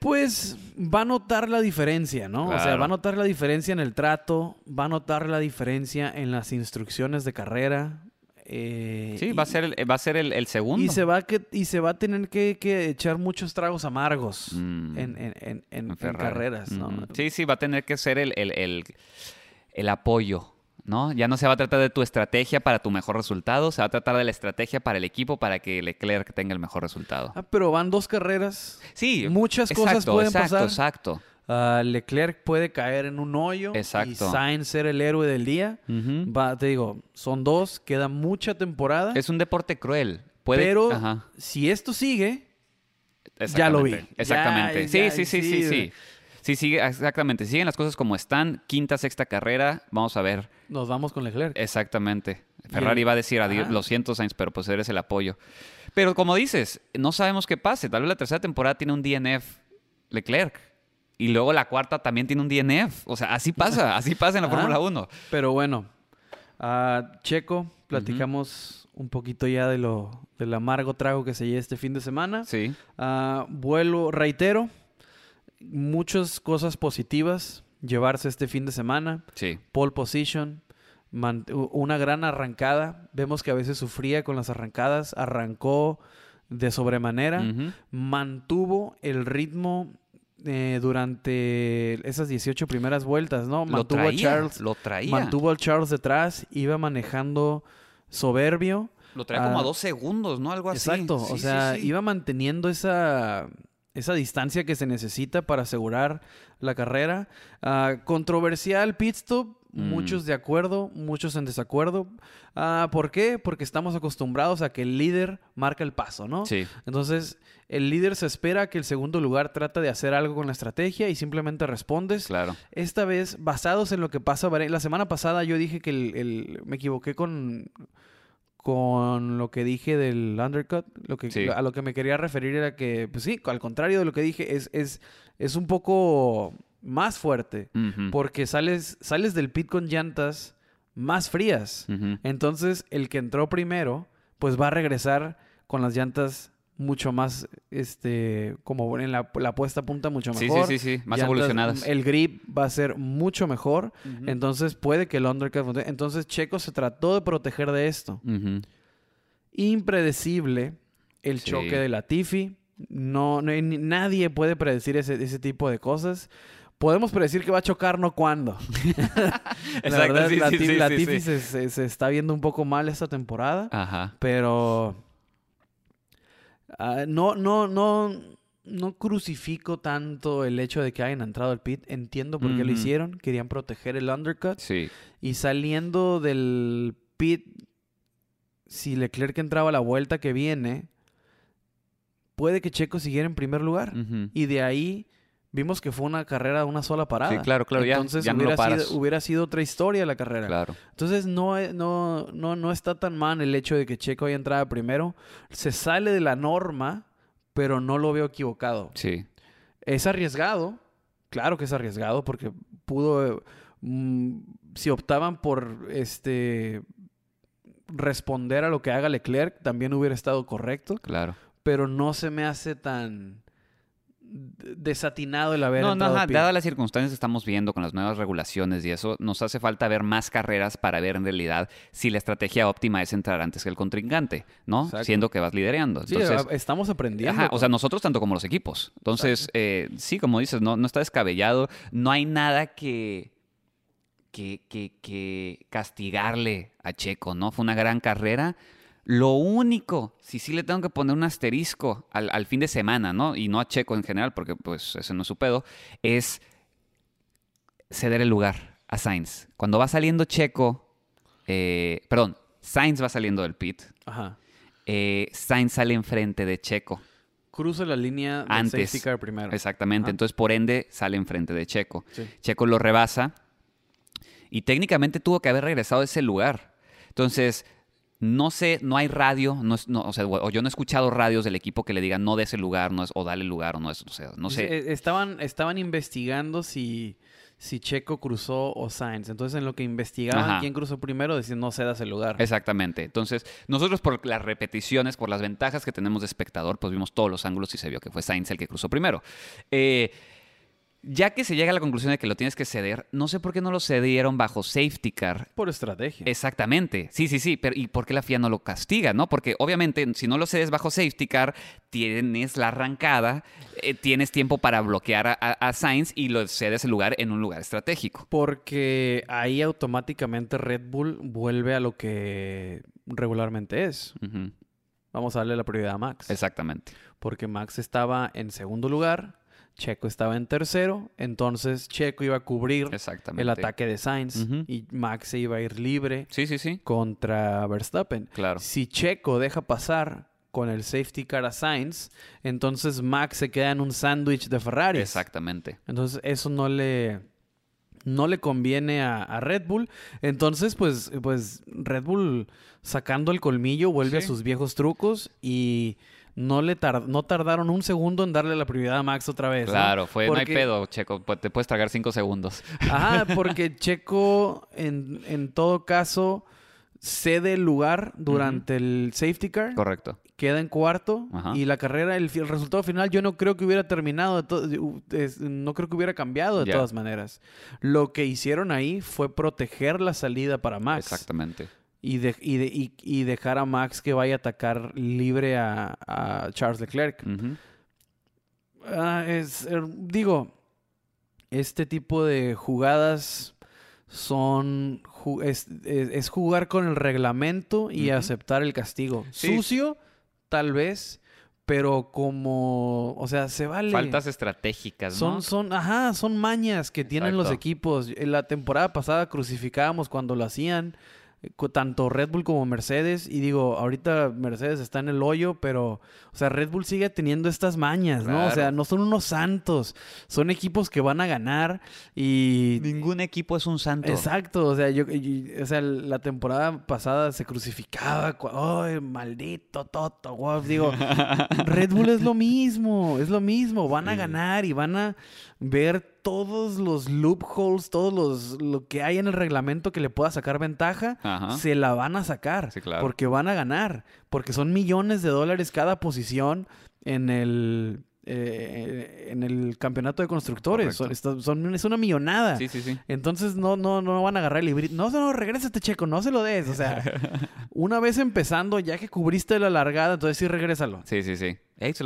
Pues va a notar la diferencia, ¿no? O sea, va a notar la diferencia en el trato, va a notar la diferencia en las instrucciones de carrera. Eh, Sí, y- va a ser el, va a ser el, el segundo. Y se va, que, y se va a tener que, que echar muchos tragos amargos Mm. en, carreras, ¿no? Ujú. Sí, sí, va a tener que ser el, apoyo, ¿no? Ya no se va a tratar de tu estrategia para tu mejor resultado, se va a tratar de la estrategia para el equipo para que Leclerc tenga el mejor resultado. Ah, pero van dos carreras. Sí, Muchas cosas exacto, pueden exacto, pasar. Exacto, Ah, Leclerc puede caer en un hoyo y Exacto. Sainz ser el héroe del día. Va, te digo, son dos, queda mucha temporada. Es un deporte cruel. Puede, pero Ajá, si esto sigue, Ya lo vi. exactamente. Ya, sí, ya, sí, sí, sí, sí. sí. Sí, sigue, exactamente. Siguen las cosas como están. Quinta, sexta carrera. Vamos a ver. nos vamos con Leclerc. Exactamente. Ferrari va a decir, adiós, lo siento, Sainz, pero pues eres el apoyo. Pero como dices, no sabemos qué pase. Tal vez la tercera temporada tiene un DNF Leclerc. Y luego la cuarta también tiene un DNF. O sea, así pasa, así pasa en la Ajá. Fórmula 1. Pero bueno, ah, Checo, platicamos un poquito ya de lo del amargo trago que se lleva este fin de semana. Sí. Ah, vuelo, reitero, muchas cosas positivas llevarse este fin de semana. Sí. Pole position, una gran arrancada. Vemos que a veces sufría con las arrancadas, arrancó de sobremanera, mantuvo el ritmo eh, durante esas 18 primeras vueltas, ¿no? Lo Mantuvo traía, a Charles, lo traía. mantuvo al Charles detrás, iba manejando soberbio. Lo traía como Ah, a dos segundos, ¿no? Algo así. Exacto, Sí, o sí, sea, sí. iba manteniendo esa, esa distancia que se necesita para asegurar la carrera. Ah, controversial pit stop, Mm. muchos de acuerdo, muchos en desacuerdo. Ah, ¿Por qué? Porque estamos acostumbrados a que el líder marca el paso, ¿no? Sí. Entonces, el líder se espera que el segundo lugar trata de hacer algo con la estrategia y simplemente respondes. Claro. Esta vez, basados en lo que pasa, la semana pasada yo dije que el, el- me equivoqué con, con lo que dije del undercut. Lo que, Sí. A lo que me quería referir era que, pues sí, al contrario de lo que dije, es, es, es un poco más fuerte. Porque sales, sales del pit con llantas más frías. Entonces, el que entró primero, pues va a regresar con las llantas mucho más, este, como en la, la puesta a punta mucho Sí, mejor. sí, sí, sí. Más Llantas- evolucionadas. El grip va a ser mucho mejor. Entonces puede que el undercut... Entonces Checo se trató de proteger de esto. Impredecible el Sí. choque de Latifi. No, no nadie puede predecir ese, ese tipo de cosas. Podemos predecir que va a chocar, no cuándo. la verdad, sí, sí, Latifi sí. Se, se- se está viendo un poco mal esta temporada. Ajá. Pero ah, no, no, no, no crucifico tanto el hecho de que hayan entrado al pit. Entiendo por qué lo hicieron. Querían proteger el undercut. Sí. Y saliendo del pit, si Leclerc entraba a la vuelta que viene, puede que Checo siguiera en primer lugar. Y de ahí vimos que fue una carrera de una sola parada. Sí, claro, claro, ya- Entonces ya no lo hubiera, paras. sido, hubiera sido otra historia la carrera. Claro. Entonces no, e- no, no, no está tan mal el hecho de que Checo haya entrado primero. Se sale de la norma, pero no lo veo equivocado. Sí. Es arriesgado, claro que es arriesgado, porque pudo, eh, mm, si optaban por este responder a lo que haga Leclerc, también hubiera estado correcto, Claro. pero no se me hace tan desatinado el haber No, no, dadas las circunstancias que estamos viendo con las nuevas regulaciones y eso, nos hace falta ver más carreras para ver en realidad si la estrategia óptima es entrar antes que el contrincante, ¿no? Exacto. Siendo que vas liderando. Sí, Entonces, a- estamos aprendiendo. Ajá, o sea, nosotros tanto como los equipos. Entonces, eh, sí, como dices, no, no está descabellado. No hay nada que, que, que, que castigarle a Checo, ¿no? Fue una gran carrera. Lo único, si sí le tengo que poner un asterisco al, al fin de semana, ¿no? Y no a Checo en general, porque pues ese no es su pedo, es ceder el lugar a Sainz. Cuando va saliendo Checo, eh, perdón, Sainz va saliendo del pit, Ajá. eh, Sainz sale enfrente de Checo. Cruza la línea del Antes. safety car primero. Exactamente. Ajá. Entonces, por ende, sale enfrente de Checo. Sí. Checo lo rebasa y técnicamente tuvo que haber regresado a ese lugar. Entonces, no sé, no hay radio, no es- no, o, sea, o yo no he escuchado radios del equipo que le digan no de ese lugar, no es, o dale lugar, o no es, o sea, no sé. Eh, Estaban, estaban investigando si, si Checo cruzó o Sainz. Entonces, en lo que investigaban Ajá. quién cruzó primero, decían no cedas el lugar. Exactamente. Entonces, nosotros por las repeticiones, por las ventajas que tenemos de espectador, pues vimos todos los ángulos y se vio que fue Sainz el que cruzó primero. Eh, ya que se llega a la conclusión de que lo tienes que ceder, no sé por qué no lo cedieron bajo safety car. Por estrategia. Exactamente, sí, sí, sí, pero ¿y por qué la FIA no lo castiga, no? Porque obviamente si no lo cedes bajo safety car, tienes la arrancada, eh, tienes tiempo para bloquear a, Sainz y lo cedes el lugar en un lugar estratégico. Porque ahí automáticamente Red Bull vuelve a lo que regularmente es. Vamos a darle la prioridad a Max. Exactamente. Porque Max estaba en segundo lugar, Checo estaba en tercero, entonces Checo iba a cubrir el ataque de Sainz y Max se iba a ir libre Sí, sí, sí. contra Verstappen. Claro. Si Checo deja pasar con el safety car a Sainz, entonces Max se queda en un sándwich de Ferrari. Exactamente. Entonces eso no le no le conviene a, a Red Bull. Entonces, pues, pues Red Bull sacando el colmillo vuelve a sus viejos trucos y no le no tardaron un segundo en darle la prioridad a Max otra vez. Claro, fue, no hay pedo, Checo, te puedes tragar cinco segundos. Ajá, porque Checo en, en todo caso cede el lugar durante el safety car. Correcto. queda en cuarto Ajá. y la carrera, el, resultado final yo no creo que hubiera terminado, es- no creo que hubiera cambiado de todas maneras. Lo que hicieron ahí fue proteger la salida para Max Exactamente. Y, de- y, de- y- y dejar a Max que vaya a atacar libre a, a Charles Leclerc. Ah, es, er, digo, este tipo de jugadas son es, es- es jugar con el reglamento y aceptar el castigo. Sí. Sucio, tal vez, pero como, o sea, se vale. Faltas estratégicas, ¿no? Son, son, ajá, son mañas que tienen los equipos. En la temporada pasada crucificábamos cuando lo hacían, tanto Red Bull como Mercedes. Y digo, ahorita Mercedes está en el hoyo, pero, o sea, Red Bull sigue teniendo estas mañas, ¿no? O sea, no son unos santos, son equipos que van a ganar y... Ningún equipo es un santo. Exacto, o sea, yo, o sea, la temporada pasada se crucificaba, ¡ay, maldito Toto! Digo, Red Bull es lo mismo, es lo mismo, van a ganar y van a ver todos los loopholes, todos los lo que hay en el reglamento que le pueda sacar ventaja, Ajá. se la van a sacar, Sí, claro. porque van a ganar, porque son millones de dólares cada posición en el eh, en el campeonato de constructores, son, son- es una millonada. Sí, sí, sí. Entonces no, no, no van a agarrar el librito. No, no, regrésate, Checo, no se lo des. O sea, una vez empezando, ya que cubriste la largada, entonces sí regrésalo. Sí, sí, sí.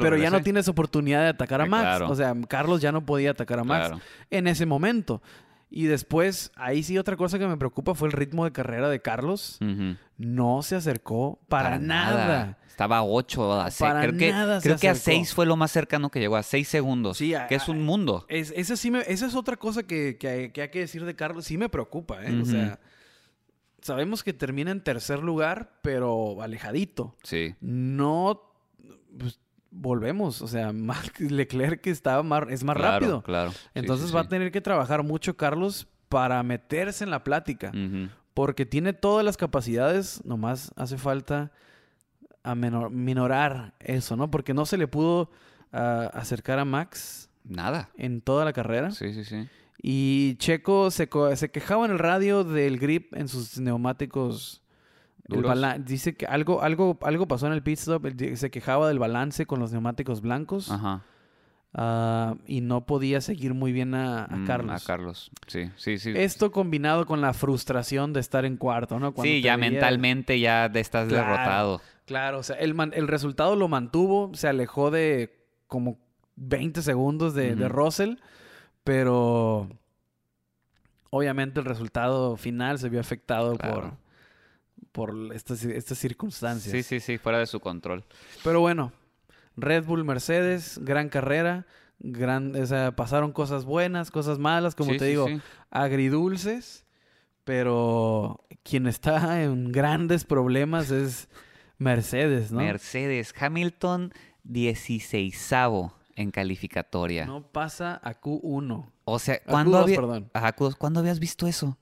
Pero ya no tienes oportunidad de atacar a Eh, Max. claro. O sea, Carlos ya no podía atacar a Max Claro. en ese momento. Y después, ahí sí otra cosa que me preocupa fue el ritmo de carrera de Carlos. No se acercó para, nada. Estaba a 8, a 6. Para creo que, creo que a acercó. 6 fue lo más cercano que llegó, a 6 segundos. Sí, a- que es un mundo. Es, ese sí me- esa es otra cosa que, que hay, que hay que decir de Carlos. Sí me preocupa, ¿eh? O sea, sabemos que termina en tercer lugar, pero alejadito. Sí. No, pues, volvemos, o sea, Leclerc estaba más, es más rápido. Claro. Entonces va a tener que trabajar mucho Carlos para meterse en la plática. Porque tiene todas las capacidades, nomás hace falta a minorar eso, ¿no? Porque no se le pudo ah, acercar a Max. Nada. En toda la carrera. Sí, sí, sí. Y Checo se, se quejaba en el radio del grip en sus neumáticos. dice que algo, algo, algo pasó en el pit stop. Se quejaba del balance con los neumáticos blancos. Ajá. Ah, y no podía seguir muy bien a, mm, Carlos. A Carlos, sí, sí, sí. Esto combinado con la frustración de estar en cuarto, ¿no? sí, ya mentalmente ya estás derrotado. Claro, o sea, el, el resultado lo mantuvo, se alejó de como 20 segundos de, de Russell, pero obviamente el resultado final se vio afectado por, por estas, estas circunstancias. Sí, sí, sí, fuera de su control. Pero bueno, Red Bull, Mercedes, gran carrera. Gran, o sea, pasaron cosas buenas, cosas malas, como te digo, agridulces. Pero quien está en grandes problemas es Mercedes, ¿no? Mercedes. Hamilton, 16 en calificatoria. No pasa a Q1. O sea, ¿cuándo, perdón. ¿cuándo habías visto eso?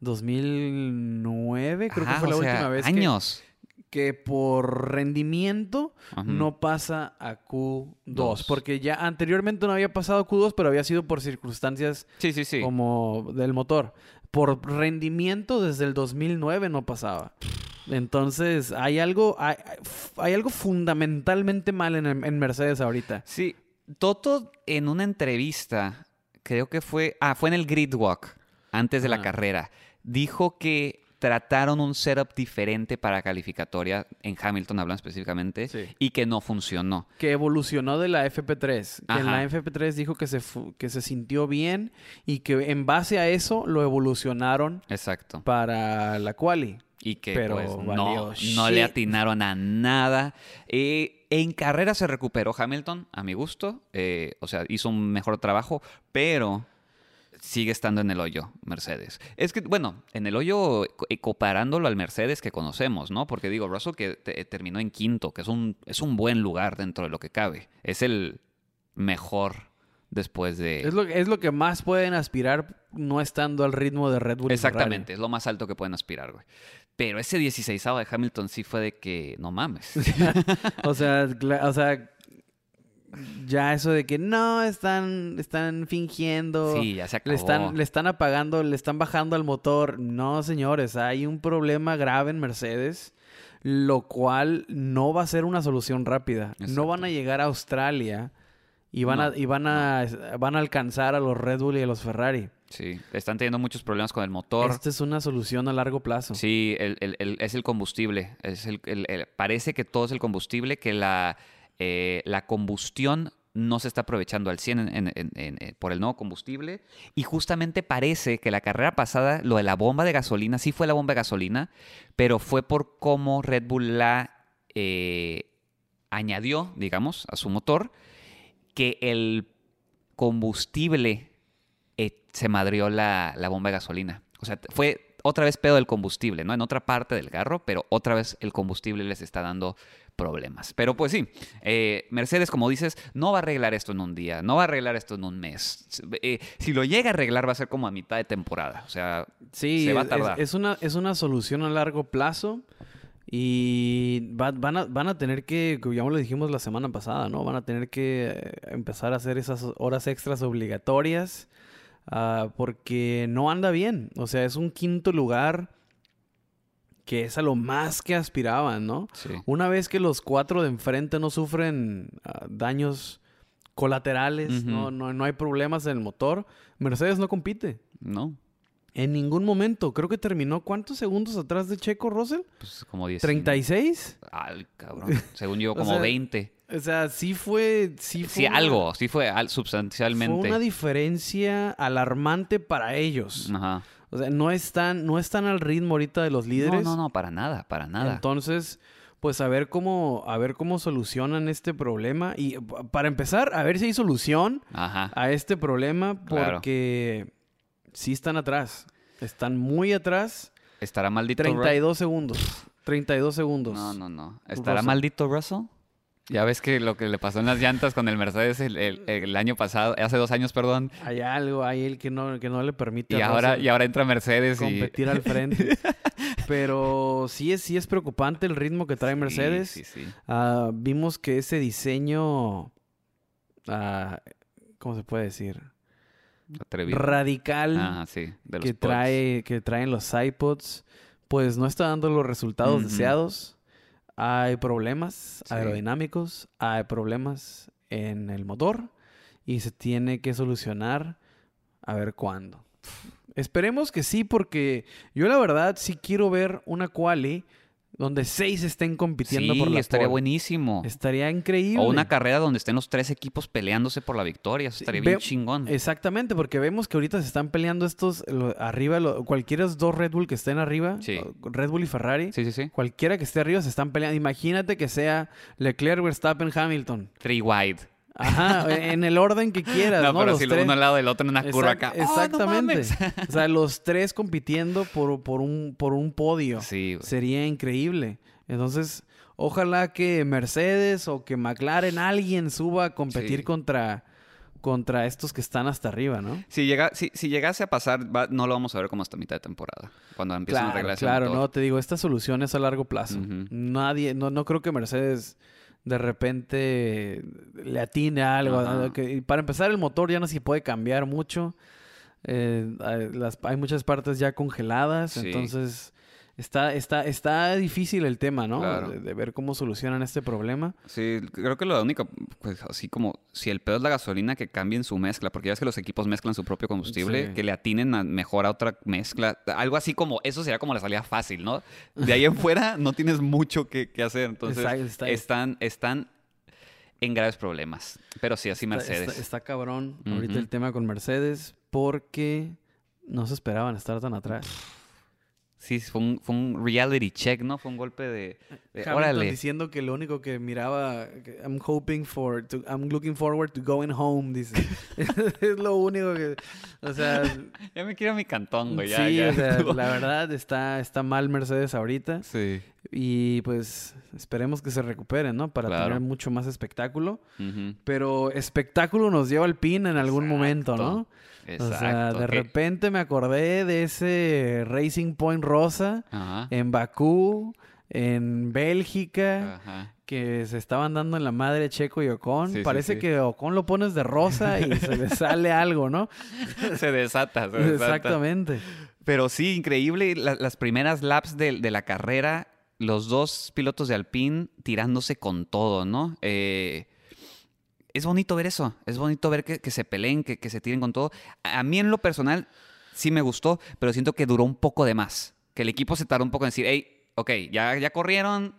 2009, creo que fue la última vez. Años que por rendimiento no pasa a Q2. Porque ya anteriormente no había pasado a Q2, pero había sido por circunstancias sí, sí, sí. como del motor. Por rendimiento desde el 2009 no pasaba. Entonces, hay algo, hay, algo fundamentalmente mal en, Mercedes ahorita. Sí, Toto en una entrevista, creo que fue, ah, fue en el Grid Walk, antes de la carrera, dijo que trataron un setup diferente para calificatoria, en Hamilton hablan específicamente, y que no funcionó. Que evolucionó de la FP3. Que en la FP3 dijo que se, que se sintió bien y que en base a eso lo evolucionaron Exacto. para la quali. Y que pues, no, no, le atinaron a nada. Eh, en carrera se recuperó Hamilton, a mi gusto. Eh, o sea, hizo un mejor trabajo, pero sigue estando en el hoyo Mercedes. Es que, bueno, en el hoyo eh, comparándolo al Mercedes que conocemos, ¿no? Porque digo, Russell que terminó en quinto, que es un, es un buen lugar dentro de lo que cabe. Es el mejor después de... Es lo, es lo que más pueden aspirar no estando al ritmo de Red Bull. Exactamente, es lo más alto que pueden aspirar, güey. Pero ese 16 de Hamilton sí fue de que no mames. o sea, o sea, ya eso de que no, están, están fingiendo. Sí, ya se acabó. Le están, le están apagando, le están bajando al motor. No, señores, hay un problema grave en Mercedes, lo cual no va a ser una solución rápida. No van a llegar a Australia y van a, y van a, van a alcanzar a los Red Bull y a los Ferrari. Sí, están teniendo muchos problemas con el motor. Esta es una solución a largo plazo. Sí, es el combustible. Es el, parece que todo es el combustible, que la eh, la combustión no se está aprovechando al 100 eh, por el nuevo combustible. Y justamente parece que la carrera pasada, lo de la bomba de gasolina, sí fue la bomba de gasolina, pero fue por cómo Red Bull la eh, añadió, digamos, a su motor, que el combustible se madrió la, la bomba de gasolina. O sea, fue otra vez pedo del combustible, ¿no? En otra parte del carro, pero otra vez el combustible les está dando problemas. Pero pues sí, eh, Mercedes, como dices, no va a arreglar esto en un día, no va a arreglar esto en un mes. Eh, si lo llega a arreglar va a ser como a mitad de temporada, o sea, sí, se va a tardar. Es, una, es una solución a largo plazo. Y van, a, van a tener que, ya lo dijimos la semana pasada, ¿no? Van a tener que eh, empezar a hacer esas horas extras obligatorias ah, porque no anda bien. O sea, es un quinto lugar que es a lo más que aspiraban, ¿no? Una vez que los cuatro de enfrente no sufren ah, daños colaterales, no, no, hay problemas en el motor, Mercedes no compite. No. En ningún momento. Creo que terminó ¿cuántos segundos atrás de Checo Russell? Pues como 10. ¿36? Ay, cabrón. Según yo, como 20. O sea, sí fue... Sí, fue sí algo. Sí fue sustancialmente. Fue una diferencia alarmante para ellos. Ajá. O sea, no están, no están al ritmo ahorita de los líderes. No, no, no, para nada, para nada. Entonces, pues a ver cómo, a ver cómo solucionan este problema. Y para empezar, a ver si hay solución a este problema, porque sí están atrás. Están muy atrás. ¿Estará maldito 32 segundos. 32 segundos. No, no, no. ¿Estará maldito Russell? Ya ves que lo que le pasó en las llantas con el Mercedes el, el- el año pasado, hace dos años, perdón. Hay algo ahí el que no, que no le permite Y ahora, y ahora entra Mercedes y... competir al frente. Pero sí es, sí es preocupante el ritmo que trae Sí, Mercedes. Sí, sí. Ah, vimos que ese diseño, ah, ¿cómo se puede decir? Atrevido. Radical Ah, sí. De los que, pods. trae, que traen los iPods, pues no está dando los resultados deseados. Hay problemas Sí. aerodinámicos, hay problemas en el motor y se tiene que solucionar a ver cuándo. Esperemos que sí, porque yo la verdad sí quiero ver una quali donde seis estén compitiendo Sí, por la estaría pole. buenísimo. Estaría increíble. O una carrera donde estén los tres equipos peleándose por la victoria. Eso estaría bien chingón. Exactamente, porque vemos que ahorita se están peleando estos lo- arriba, lo- cualquiera de los dos Red Bull que estén arriba, Sí. Red Bull y Ferrari, Sí, sí, sí. cualquiera que esté arriba se están peleando. Imagínate que sea Leclerc, Verstappen, Hamilton. Three wide. Ajá, en el orden que quieras, ¿no? No, pero Los si tres. uno al lado del otro en una curva Exact- acá. ¡Oh, no Exactamente. mames! o sea, los tres compitiendo por, por, un, por un podio. Sí, güey. Sería increíble. Entonces, ojalá que Mercedes o que McLaren, alguien suba a competir Sí. contra, contra estos que están hasta arriba, ¿no? Si, llega, si, si llegase a pasar, va- no lo vamos a ver como hasta mitad de temporada. Cuando empiecen a Claro, arreglar ese claro, no, te digo, esta solución es a largo plazo. Nadie, no, no creo que Mercedes de repente le atine a algo. Para empezar, el motor ya no se puede cambiar mucho. Eh, hay, las- hay muchas partes ya congeladas, Sí. entonces está, está, está difícil el tema, ¿no? Claro. De, de ver cómo solucionan este problema. Sí, creo que lo único, pues así como si el peor es la gasolina, que cambien su mezcla, porque ya ves que los equipos mezclan su propio combustible, Sí. que le atinen a mejor a otra mezcla. Algo así como, eso sería como la salida fácil, ¿no? De ahí en fuera no tienes mucho que, que hacer. Entonces, Está- está- están, están en graves problemas. Pero sí, así Mercedes. Está, está cabrón ahorita el tema con Mercedes porque no se esperaban estar tan atrás. Sí, fue un, fue un reality check, ¿no? Fue un golpe de, de, órale. diciendo que lo único que miraba, I'm hoping for, to- I'm looking forward to going home, dice. es lo único que, o sea, Ya me quiero a mi cantón, güey. Ya, sí, ya. o sea, la verdad está, está mal Mercedes ahorita Sí. Y pues esperemos que se recuperen, ¿no? Para Claro. tener mucho más espectáculo. Pero espectáculo nos lleva al pin en algún momento, ¿no? Exacto. O sea, de que- repente me acordé de ese Racing Point rosa Ajá. en Bakú, en Bélgica. Ajá. que se estaban dando en la madre Checo y Ocon. Sí, sí, Parece sí. que Ocon lo pones de rosa y se le sale algo, ¿no? se desata, se desata. Exactamente. Pero sí, increíble. la- las primeras laps de, de la carrera, los dos pilotos de Alpine tirándose con todo, ¿no? Eh, es bonito ver eso. Es bonito ver que, que se peleen, que, que se tiren con todo. A mí en lo personal sí me gustó, pero siento que duró un poco de más. Que el equipo se tardó un poco en decir, hey, ok, ya, ya corrieron,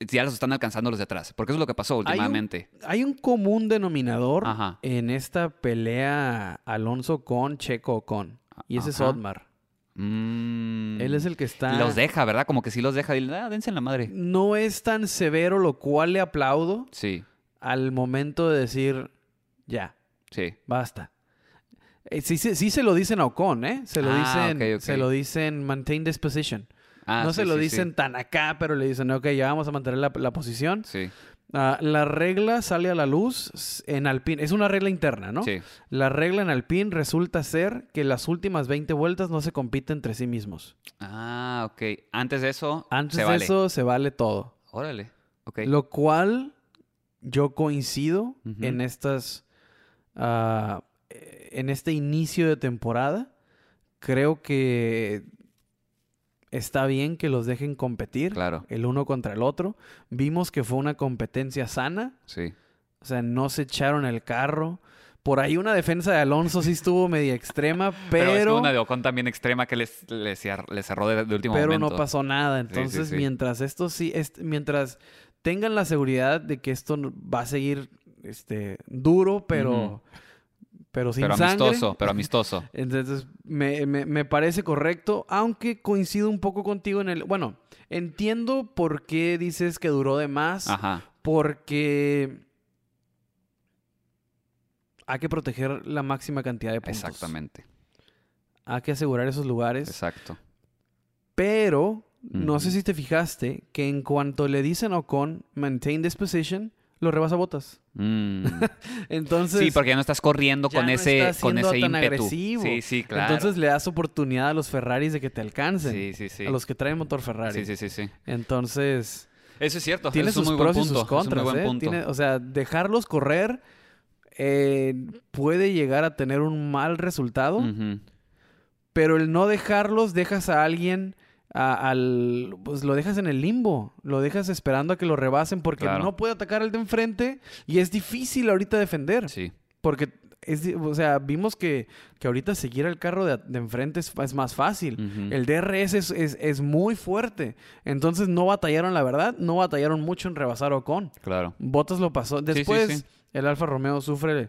ya los están alcanzando los de atrás. Porque eso es lo que pasó un- últimamente. Hay un común denominador Ajá. en esta pelea Alonso con Checo Ocon. Y ese es. Otmar. Mm. Él es el que está... Los deja, ¿verdad? Como que sí los deja. Dile, ah, dense en la madre. No es tan severo, lo cual le aplaudo Sí, al momento de decir, ya, sí. basta. Eh, sí, se- sí se lo dicen a Ocon, ¿eh? Se lo Ah, dicen, se lo dicen maintain this position. Ah, no sí, se lo sí, dicen tan acá, pero le dicen, ok, ya vamos a mantener la, la posición. Sí, Ah, la regla sale a la luz en Alpine. Es una regla interna, ¿no? sí. La regla en Alpine resulta ser que las últimas 20 vueltas no se compiten entre sí mismos. Ah, ok. Antes de eso, Antes se de vale. eso se vale todo. Órale. Ok. Lo cual yo coincido en estas. ah, eh, en este inicio de temporada. Creo que está bien que los dejen competir Claro. el uno contra el otro. Vimos que fue una competencia sana. Sí. O sea, no se echaron el carro. Por ahí una defensa de Alonso sí estuvo media extrema, Pero, pero, una de Ocon también extrema que les, les, cerró de, de último pero momento. no pasó nada. sí, Entonces, sí. mientras esto sí, est- mientras tengan la seguridad de que esto va a seguir este, duro, pero. Pero sin Pero sangre. amistoso, pero amistoso. Entonces, me, me- me parece correcto, aunque coincido un poco contigo en el... Bueno, entiendo por qué dices que duró de más, Ajá. porque hay que proteger la máxima cantidad de puntos. Exactamente. Hay que asegurar esos lugares. Exacto. Pero, no sé si te fijaste, que en cuanto le dicen a Ocon, maintain this position, lo rebasa Botas. Mm. Entonces, Sí, porque ya no estás corriendo con no ese, estás con ese tan ímpetu. agresivo. Sí, sí, claro. entonces le das oportunidad a los Ferraris de que te alcancen. sí, sí, sí. A los que traen motor Ferrari. Sí, sí, sí, sí. Entonces, Eso es cierto. tiene sus un muy buen pros y sus contras. ¿eh? o sea, dejarlos correr eh, puede llegar a tener un mal resultado, pero el no dejarlos dejas a alguien a- al pues lo dejas en el limbo, lo dejas esperando a que lo rebasen porque Claro. no puede atacar al de enfrente y es difícil ahorita defender. Sí. Porque es, o sea, vimos que, que ahorita seguir al carro de, de enfrente es, es más fácil. El DRS es, es- es muy Entonces no batallaron, la verdad, no batallaron mucho en rebasar Ocon. Claro. Bottas lo pasó. sí, Después, sí. el Alfa Romeo sufre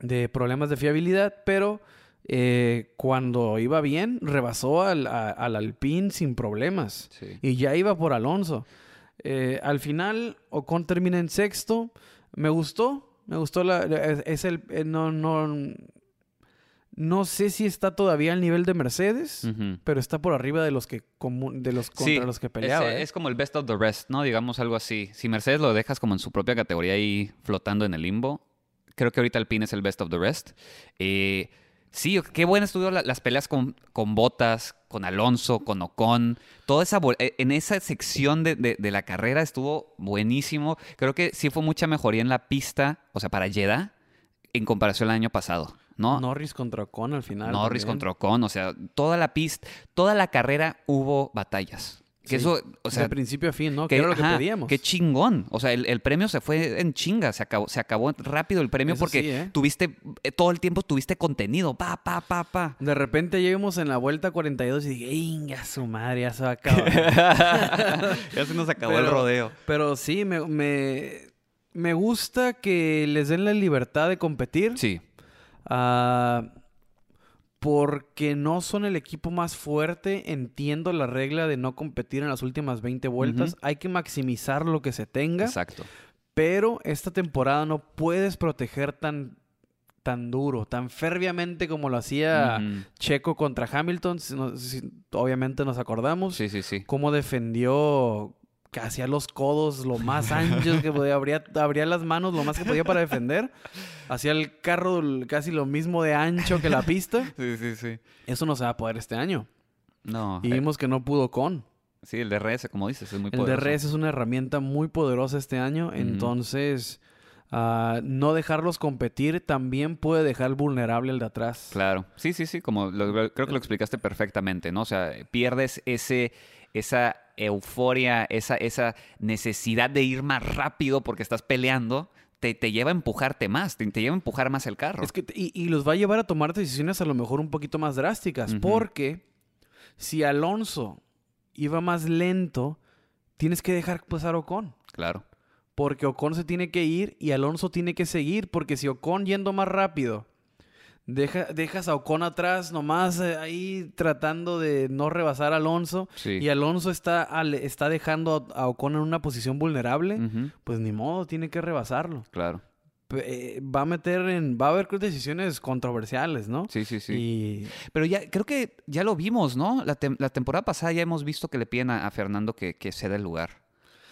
de problemas de fiabilidad, pero eh, cuando iba bien, rebasó al, a- al Alpine sin problemas. Sí. Y ya iba por Alonso. Eh, al final, Ocon termina en sexto. Me gustó. Me gustó la. Es, es el. eh, no, no. No sé si está todavía al nivel de Mercedes, pero está por arriba de los que de los contra Sí, los que peleaba. es como el best of the rest, ¿no? Digamos algo así. Si Mercedes lo dejas como en su propia categoría ahí flotando en el limbo, creo que ahorita Alpine es el best of the rest. Eh, sí, qué buen estudio la- las peleas con, con Botas, con Alonso, con Ocon. Toda esa eh, en esa sección de, de- de la carrera estuvo buenísimo. Creo que sí fue mucha mejoría en la pista, o sea, para Jeddah, en comparación al año pasado, ¿no? Norris contra Ocon al final. Norris también. contra Ocon, o sea, toda la pista, toda la carrera hubo batallas. Que Sí. eso, o sea, de principio a fin, ¿no? Que era lo que ajá, pedíamos. Qué chingón. O sea, el, el premio se fue en chinga, se acabó, se acabó rápido el premio Eso porque sí, ¿eh? tuviste, eh, todo el tiempo tuviste contenido, pa, pa, pa, pa. De repente llegamos en la vuelta 42 y dije, ¡inga su madre! Ya se va a acabar. ya se nos acabó Pero- el rodeo. Pero sí, me, me, me gusta que les den la libertad de competir. Sí, Ah, porque no son el equipo más fuerte. Entiendo la regla de no competir en las últimas 20 vueltas. Hay que maximizar lo que se tenga. exacto. Pero esta temporada no puedes proteger tan, tan duro, tan ferviamente como lo hacía. Checo contra Hamilton. Si no- si- obviamente nos acordamos. Sí, sí, sí. Cómo defendió casi a los codos lo más anchos que podía. Abría, abría las manos lo más que podía para defender. Hacía el carro casi lo mismo de ancho que la pista. Sí, sí, sí. Eso no se va a poder este año. No, Y eh, vimos que no pudo con. sí, el DRS, como dices, es muy El poderoso. DRS es una herramienta muy poderosa este año, entonces ah, no dejarlos competir también puede dejar vulnerable el de atrás. Claro, sí, sí, sí, como lo- creo que lo explicaste perfectamente, ¿no? O sea, pierdes ese, esa euforia, esa, esa necesidad de ir más rápido porque estás peleando, te, te lleva a empujarte más, te, te lleva a empujar más el carro. Es que, y, y los va a llevar a tomar decisiones a lo mejor un poquito más drásticas, porque si Alonso iba más lento, tienes que dejar pasar a Ocon. Claro, Porque Ocon se tiene que ir y Alonso tiene que seguir. Porque si Ocon yendo más rápido, deja- dejas a Ocon atrás nomás eh, ahí tratando de no rebasar a Alonso. sí. Y Alonso está, al- está dejando a, a Ocon en una posición vulnerable. Pues ni modo, tiene que rebasarlo. claro, eh, va a meter en... Va a haber decisiones controversiales, ¿no? sí, sí, sí. Y Pero ya, creo que ya lo vimos, ¿no? La, tem- la temporada pasada ya hemos visto que le piden a, a Fernando que, que ceda el lugar.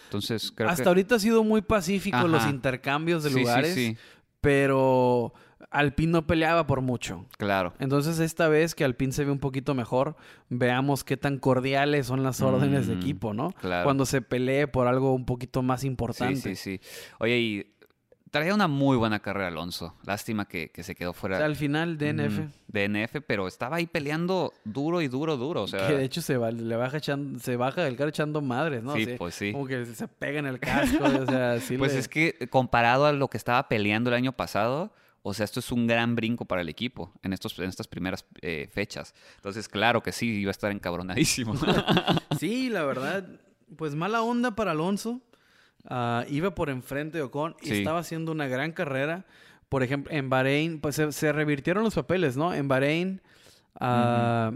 Entonces, creo hasta que... ahorita ha sido muy pacífico los intercambios de Sí, sí, lugares. sí, Pero Alpine no peleaba por mucho. claro. Entonces, esta vez que Alpine se ve un poquito mejor, veamos qué tan cordiales son las órdenes de Mm, equipo, ¿no? claro. Cuando se pelee por algo un poquito más importante. Sí, sí, sí. Oye, y traía una muy buena carrera Alonso. Lástima que, que se quedó O fuera. sea, al final, DNF, Ujú, DNF, pero estaba ahí peleando duro y duro, duro. O sea, que de hecho se, va, le baja echando, se baja del carro echando madres, ¿no? sí, pues sí. Como que se pega en el casco, o sea, sí Pues le- es que comparado a lo que estaba peleando el año pasado, o sea, esto es un gran brinco para el equipo en, estos, en estas primeras eh, fechas. Entonces, claro que sí, iba a estar encabronadísimo. Sí, la verdad, pues mala onda para Alonso. Ah, iba por enfrente de Ocon y Sí. estaba haciendo una gran carrera. Por ejemplo, en Bahrein, pues se, se revirtieron los papeles, ¿no? En Bahrein, ah,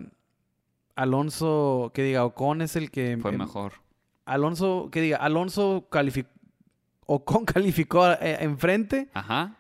Alonso, que diga, Ocon es el que... Fue em, mejor. Alonso, que diga, Alonso calificó... Ocon calificó eh, enfrente Ajá.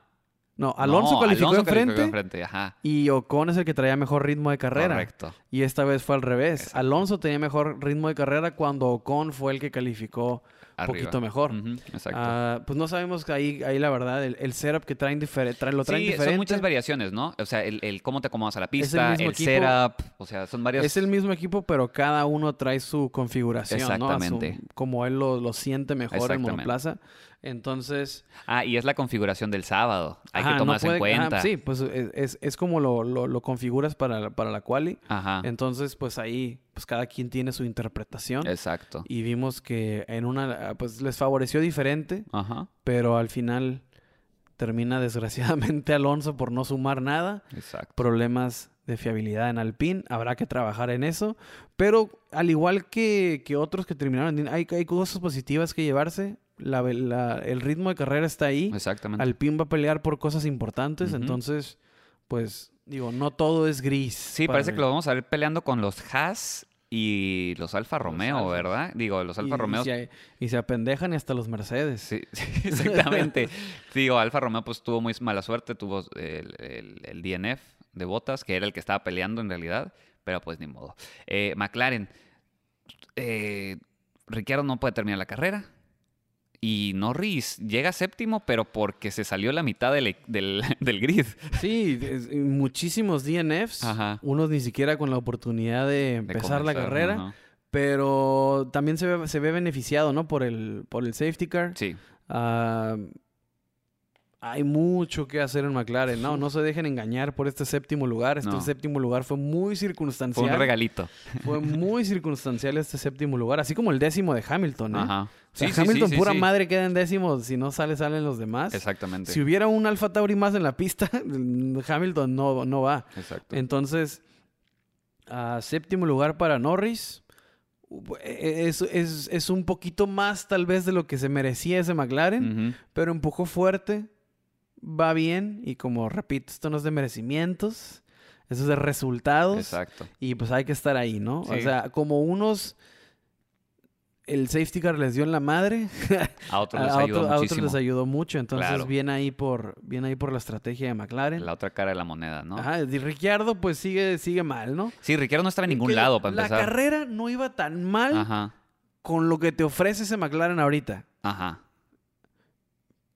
No, Alonso No, calificó Alonso enfrente enfrente, ajá. y Ocon es el que traía mejor ritmo de carrera. Correcto. Y esta vez fue al revés. Exacto. Alonso tenía mejor ritmo de carrera cuando Ocon fue el que calificó un poquito mejor. Exacto. Ah, pues no sabemos que ahí, ahí la verdad, el, el setup que traen, difere- traen lo traen sí, diferente. son muchas variaciones, ¿no? O sea, el, el cómo te acomodas a la pista, el, equipo. setup, o sea, son varias... Es el mismo equipo, pero cada uno trae su configuración, ¿no? A su- Exactamente. como él lo, lo siente mejor en Exactamente. Entonces, Ah, y es la configuración del sábado. Hay ajá, que no tomarse en ajá, cuenta. sí, pues es, es- es como lo, lo- lo configuras para, para la quali. Ajá. Entonces, pues ahí, pues cada quien tiene su interpretación. Exacto. Y vimos que en una, pues les favoreció diferente, Ajá. pero al final termina desgraciadamente Alonso por no sumar nada. Exacto. Problemas de fiabilidad en Alpine, habrá que trabajar en eso. Pero al igual que, que otros que terminaron, hay, hay cosas positivas que llevarse. La, la- el ritmo de carrera está ahí. Exactamente. Alpine va a pelear por cosas importantes, entonces, pues, digo, no todo es gris. Sí, parece que lo vamos a ver peleando con los Haas y los Alfa Romeo. ¿verdad? Digo, los Alfa Y- Romeo. Y, se, y se apendejan y hasta los Mercedes. Sí, sí, exactamente. Digo, Alfa Romeo pues tuvo muy mala suerte, tuvo el, el- el DNF de Botas, que era el que estaba peleando en realidad, pero pues ni modo. Eh, McLaren, eh, Ricciardo no puede terminar la carrera. Y Norris llega séptimo, pero porque se salió la mitad del, e, del, del grid. Sí, muchísimos DNFs. Ajá. Unos ni siquiera con la oportunidad de de empezar la carrera. Pero también se ve, se ve beneficiado, ¿no? Por el, por el safety car. Sí, Ah, hay mucho que hacer en McLaren. No, no se dejen engañar por este séptimo lugar. Este No. séptimo lugar fue muy fue circunstancial. un regalito. Fue muy circunstancial este séptimo lugar. Así como el décimo de Hamilton, ¿eh? Ajá. O sea, Hamilton sí, sí, pura madre queda en décimo. Si no sale, salen los demás. Exactamente. Si hubiera un Alfa Tauri más en la pista, Hamilton no, no va. Exacto. Entonces, ah, séptimo lugar para Norris. Es, es- es un poquito más tal vez de lo que se merecía ese McLaren, Ujú. pero empujó fuerte, va bien y como repito, esto no es de merecimientos, eso es de resultados Exacto. y pues hay que estar ahí, ¿no? O sea, como unos, el safety car les dio en la madre, A otros les a ayudó otros- a otros les ayudó mucho, entonces Claro. viene ahí por viene ahí por la estrategia de McLaren. La otra cara de la moneda, ¿no? Ajá, y Ricciardo pues sigue, sigue mal, ¿no? Sí, Ricciardo no estaba en ningún lado para la empezar. carrera no iba tan mal Ajá, con lo que te ofrece ese McLaren ahorita. ajá.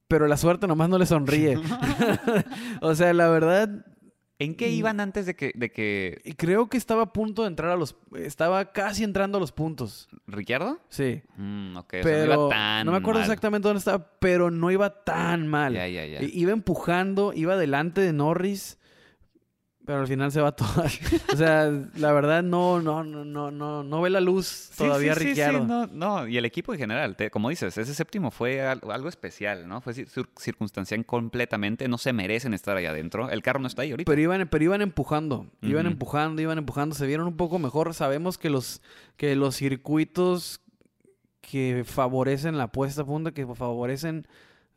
Pero la suerte nomás no le sonríe. o sea, la verdad, ¿En qué iban antes de que, de que y creo que estaba a punto de entrar a los... Estaba casi entrando a los puntos. Ricciardo? Sí. Mm, ok, o sea, Pero no iba tan no me acuerdo mal. exactamente dónde estaba, pero no iba tan mal. Ya, ya, ya. Iba empujando, iba delante de Norris, pero al final se va todo. o sea, la verdad no, no, no, no, no, no ve la luz todavía sí, sí, sí, no, no, y el equipo en general, te- como dices, ese séptimo fue al- algo especial, ¿no? Fue cir- circunstancial completamente, no se merecen estar ahí adentro. El carro no está ahí ahorita. Pero iban, pero iban empujando, iban empujando, iban empujando, se vieron un poco mejor. Sabemos que los, que los circuitos que favorecen la puesta a punta, que favorecen,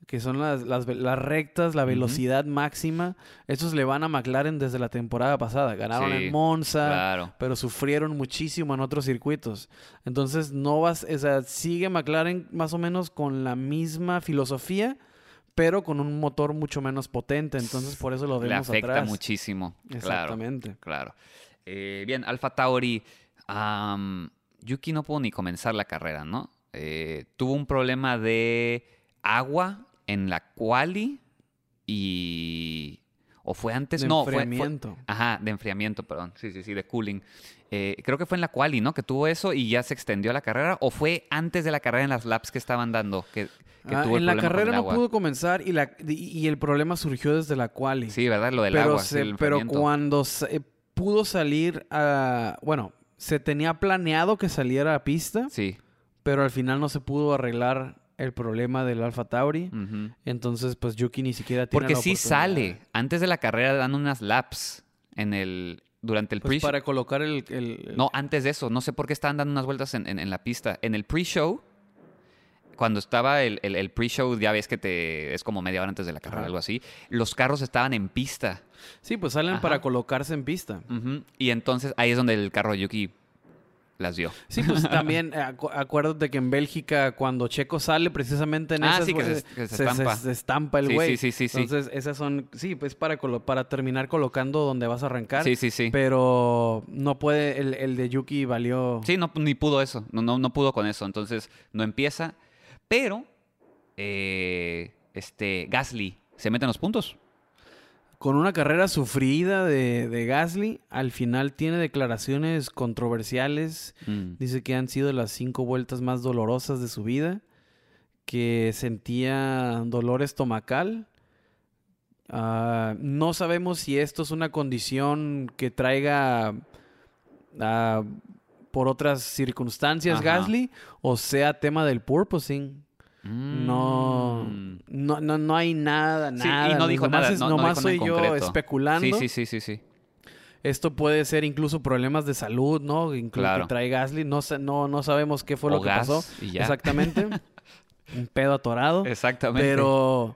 que son las, las, las rectas, la velocidad máxima, esos le van a McLaren desde la temporada pasada. Ganaron Sí, en Monza, Claro. pero sufrieron muchísimo en otros circuitos. Entonces, no vas, o sea, sigue McLaren más o menos con la misma filosofía, pero con un motor mucho menos potente. Entonces, por eso lo Le vemos afecta atrás. muchísimo. Claro. Exactamente. Claro. Eh, bien, Alfa Tauri. am, Yuki no pudo ni comenzar la carrera, ¿no? Eh, tuvo un problema de agua en la quali y... ¿O fue antes? De no, fue- fue, enfriamiento. Ajá, de enfriamiento, perdón. Sí, sí, sí, de cooling. Eh, creo que fue en la quali, ¿no? Que tuvo eso y ya se extendió la carrera. ¿O fue antes de la carrera en las laps que estaban dando? Que, que Ah, tuvo en la carrera no pudo comenzar y, la, y, y el problema surgió desde la quali. Sí, ¿verdad? Lo del pero, agua. se- el pero enfriamiento. cuando se- pudo salir a... Bueno, se tenía planeado que saliera a pista, Sí. pero al final no se pudo arreglar el problema del Alfa Tauri. Entonces, pues Yuki ni siquiera tiene Porque la sí sale. Antes de la carrera dan unas laps en el durante el Pues pre-show. para colocar el... No, antes de eso. No sé por qué estaban dando unas vueltas en, en- en la pista. En el pre-show, cuando estaba el, el- pre-show, ya ves que te es como media hora antes de la carrera, Ajá. algo así. Los carros estaban en pista. Sí, pues salen Ajá. para colocarse en pista. Y entonces ahí es donde el carro de Yuki las dio. Sí, pues también eh, acu- acuérdate que en Bélgica cuando Checo sale precisamente en Ah, esas sí, que güey, se- que se estampa. se estampa el güey. sí, sí, sí, sí. Entonces, esas son, sí, pues para, para terminar colocando donde vas a arrancar. Sí, sí, sí. Pero no puede, el, el de Yuki valió. Sí, no, ni pudo eso. No, no, no pudo con eso. Entonces, no empieza. Pero, eh, este, Gasly se mete en los puntos. Con una carrera sufrida de, de Gasly, al final tiene declaraciones controversiales. Mm. Dice que han sido las cinco vueltas más dolorosas de su vida, que sentía dolor estomacal. Ah, no sabemos si esto es una condición que traiga por otras circunstancias Ajá. Gasly o sea tema del porpoising. No, Mm. no, no, no hay nada, Sí, y nada. no dijo nomás nada, es- no- no nomás dijo nada en soy yo concreto. especulando. Sí, sí, sí, sí, sí. Esto puede ser incluso problemas de salud, ¿no? Incluso Claro. que trae Gasly. No, no, no sabemos qué fue lo que pasó. y ya. Exactamente. Un pedo atorado. Exactamente. Pero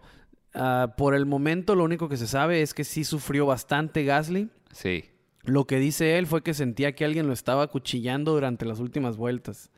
ah, por el momento lo único que se sabe es que sí sufrió bastante Gasly. Sí. Lo que dice él fue que sentía que alguien lo estaba acuchillando durante las últimas vueltas.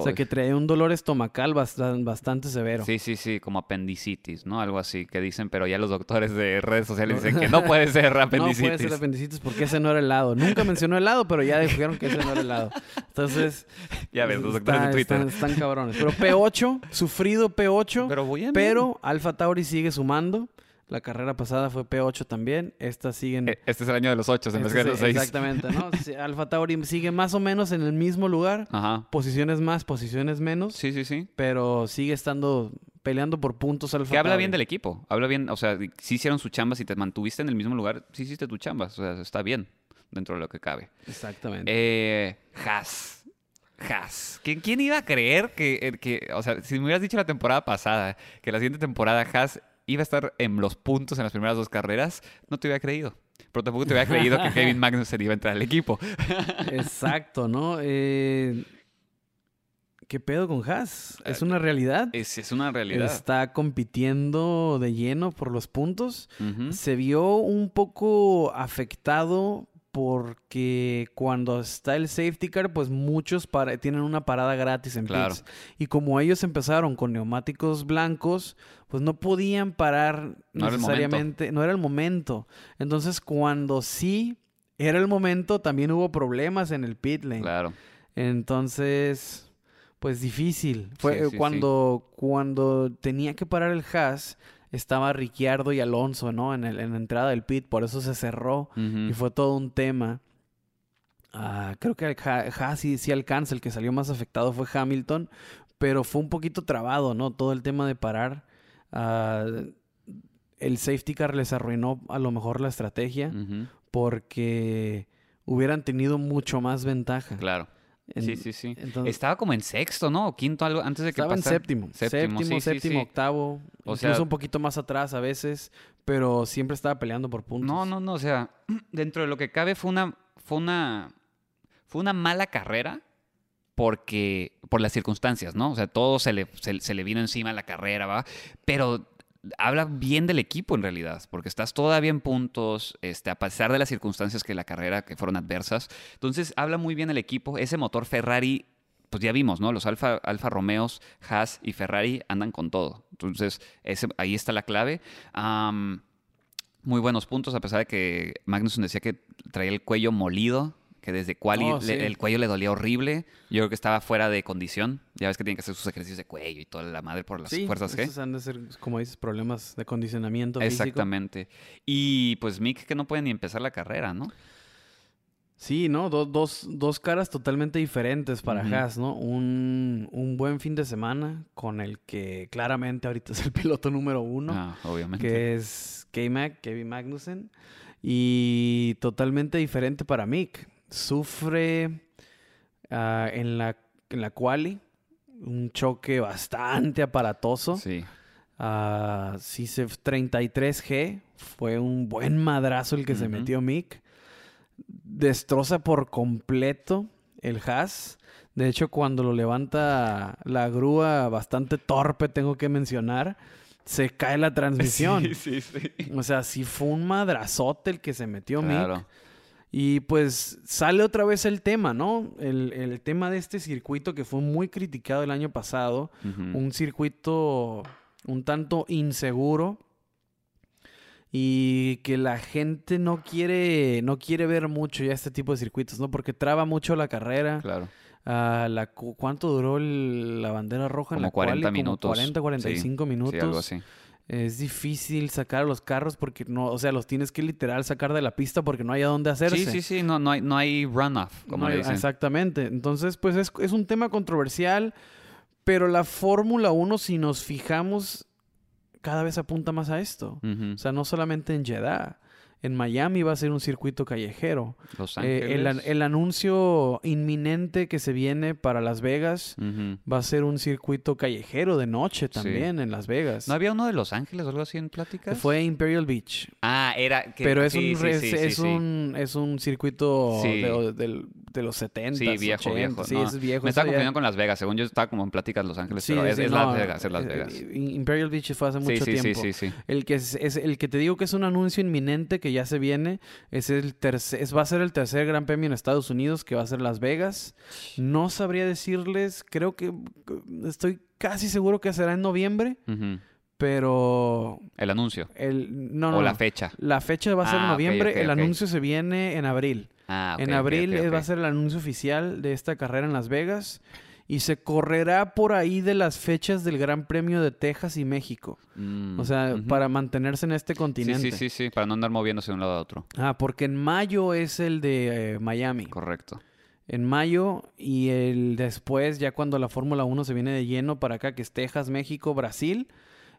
O sea, que traía un dolor estomacal bastan- bastante severo. Sí, sí, sí, como apendicitis, ¿no? Algo así que dicen, pero ya los doctores de redes sociales dicen que no puede ser No apendicitis. puede ser apendicitis porque ese no era el lado. Nunca mencionó el lado, pero ya dijeron que ese no era el lado. Entonces, Ya ves, los está- doctores de Twitter. Están, están cabrones. Pero P8, sufrido P8, Pero voy a pero Alfa Tauri sigue sumando. La carrera pasada fue P8 también. Esta sigue en... Este es el año de los ocho, en vez de los. Exactamente, ¿no? Alfa Tauri sigue más o menos en el mismo lugar. Ajá. Posiciones más, posiciones menos. Sí, sí, sí. Pero sigue estando peleando por puntos Alfa Que habla Tauri. bien del equipo. Habla bien, o sea, si hicieron su chamba, si te mantuviste en el mismo lugar, sí hiciste tu chamba. O sea, está bien dentro de lo que cabe. Exactamente. Eh, Haas. Haas. ¿Quién, quién iba a creer que, eh, que, o sea, si me hubieras dicho la temporada pasada que la siguiente temporada Haas iba a estar en los puntos en las primeras dos carreras, no te hubiera creído. Pero tampoco te hubiera creído que Kevin Magnussen iba a entrar al equipo. Exacto, ¿no? Eh, ¿Qué pedo con Haas? ¿Es una realidad? Es, es una realidad. Está compitiendo de lleno por los puntos. Se vio un poco afectado porque cuando está el safety car, pues muchos para- tienen una parada gratis en Claro. pits. Y como ellos empezaron con neumáticos blancos, pues no podían parar No era el necesariamente. no era el momento. Entonces, cuando sí era el momento, también hubo problemas en el pit lane. Claro. Entonces, pues difícil. Fue Sí, sí, sí. cuando, cuando tenía que parar el Haas, estaba Ricciardo y Alonso, ¿no? En, el- en la entrada del pit, por eso se cerró y fue todo un tema. Ah, creo que el Ha- Haas sí, sí alcanza, el que salió más afectado fue Hamilton, pero fue un poquito trabado, ¿no? Todo el tema de parar. Ah, el safety car les arruinó a lo mejor la estrategia porque hubieran tenido mucho más ventaja. Claro. En- sí, sí, sí. entonces- Estaba como en sexto, ¿no? O quinto, algo antes de que Estaba en pasara. séptimo. Séptimo, Séptimo, sí, séptimo, sí. octavo. O incluso sea- un poquito más atrás a veces, pero siempre estaba peleando por puntos. No, no, no. O sea, dentro de lo que cabe fue una, fue una, fue una mala carrera porque por las circunstancias, ¿no? O sea, todo se le, se, se le vino encima a la carrera, ¿va? Pero habla bien del equipo en realidad, porque estás todavía en puntos, este, a pesar de las circunstancias que la carrera que fueron adversas. Entonces, habla muy bien el equipo. Ese motor Ferrari, pues ya vimos, ¿no? Los Alfa, Alfa Romeos, Haas y Ferrari andan con todo. Entonces, ese, ahí está la clave. Muy buenos puntos, a pesar de que Magnussen decía que traía el cuello molido, que desde quali Oh, le- el cuello le dolía horrible. Yo creo que estaba fuera de condición. Ya ves que tienen que hacer sus ejercicios de cuello y toda la madre por las sí, fuerzas G. esos han de ser, como dices, problemas de condicionamiento físico. Exactamente. Y pues Mick que no puede ni empezar la carrera, ¿no? Sí, ¿no? Do- dos, dos caras totalmente diferentes para Ujú. Haas, ¿no? Un, un buen fin de semana con el que claramente ahorita es el piloto número uno. Ah, obviamente. que es K-Mac, Kevin Magnussen. Y totalmente diferente para Mick. Sufre ah, en, la, en la quali un choque bastante aparatoso. Sí. Ah, sí, se- 33G. Fue un buen madrazo el que se metió Mick. Destroza por completo el Haas. De hecho, cuando lo levanta la grúa, bastante torpe, tengo que mencionar, se cae la transmisión. Sí, sí, sí. O sea, sí fue un madrazote el que se metió Mick. Y pues sale otra vez el tema, ¿no? El, el tema de este circuito que fue muy criticado el año pasado. Un circuito un tanto inseguro. Y que la gente no quiere, no quiere ver mucho ya este tipo de circuitos, ¿no? Porque traba mucho la carrera. Claro. Ah, la, cu- ¿Cuánto duró el- la bandera roja en Como la quali? 40 Como minutos. 40, 45 Sí, minutos. algo así. Es difícil sacar a los carros porque no, o sea, los tienes que literal sacar de la pista porque no hay a dónde hacerse. Sí, sí, sí, no, no hay, no hay runoff, como No le dicen. Exactamente. Entonces, pues es, es un tema controversial, pero la Fórmula 1, si nos fijamos, cada vez apunta más a esto. O sea, no solamente en Jeddah. En Miami va a ser un circuito callejero. Los Eh, el, Ángeles. el anuncio inminente que se viene para Las Vegas va a ser un circuito callejero de noche también en Las Vegas. ¿No había uno de Los Ángeles o algo así en pláticas? Fue Imperial Beach. Ah, era... que- pero es, sí, un, sí, es, un es un circuito de, del- de los 70 Sí, viejo, viejo. Sí, no. es viejo. Me estaba ya- confundiendo con Las Vegas. Según yo estaba como en pláticas Los Ángeles, Sí, pero es, sí, es no, Las Vegas, es Las eh, Vegas. eh, Imperial Beach fue hace mucho tiempo. sí, sí, sí. El que es, es- el que te digo que es un anuncio inminente que ya se viene es el tercer es, va a ser el tercer Gran Premio en Estados Unidos que va a ser Las Vegas. No sabría decirles, creo que estoy casi seguro que será en noviembre, pero El anuncio. el no no o la fecha. La fecha va a ser en Ah, noviembre, el anuncio se viene en abril. Ah, en abril va a ser el anuncio oficial de esta carrera en Las Vegas y se correrá por ahí de las fechas del Gran Premio de Texas y México. Mm, O sea, para mantenerse en este Sí, continente. sí, sí, sí, para no andar moviéndose de un lado a otro. Ah, porque en mayo es el de eh, Miami. Correcto. En mayo y el después, ya cuando la Fórmula 1 se viene de lleno para acá, que es Texas, México, Brasil,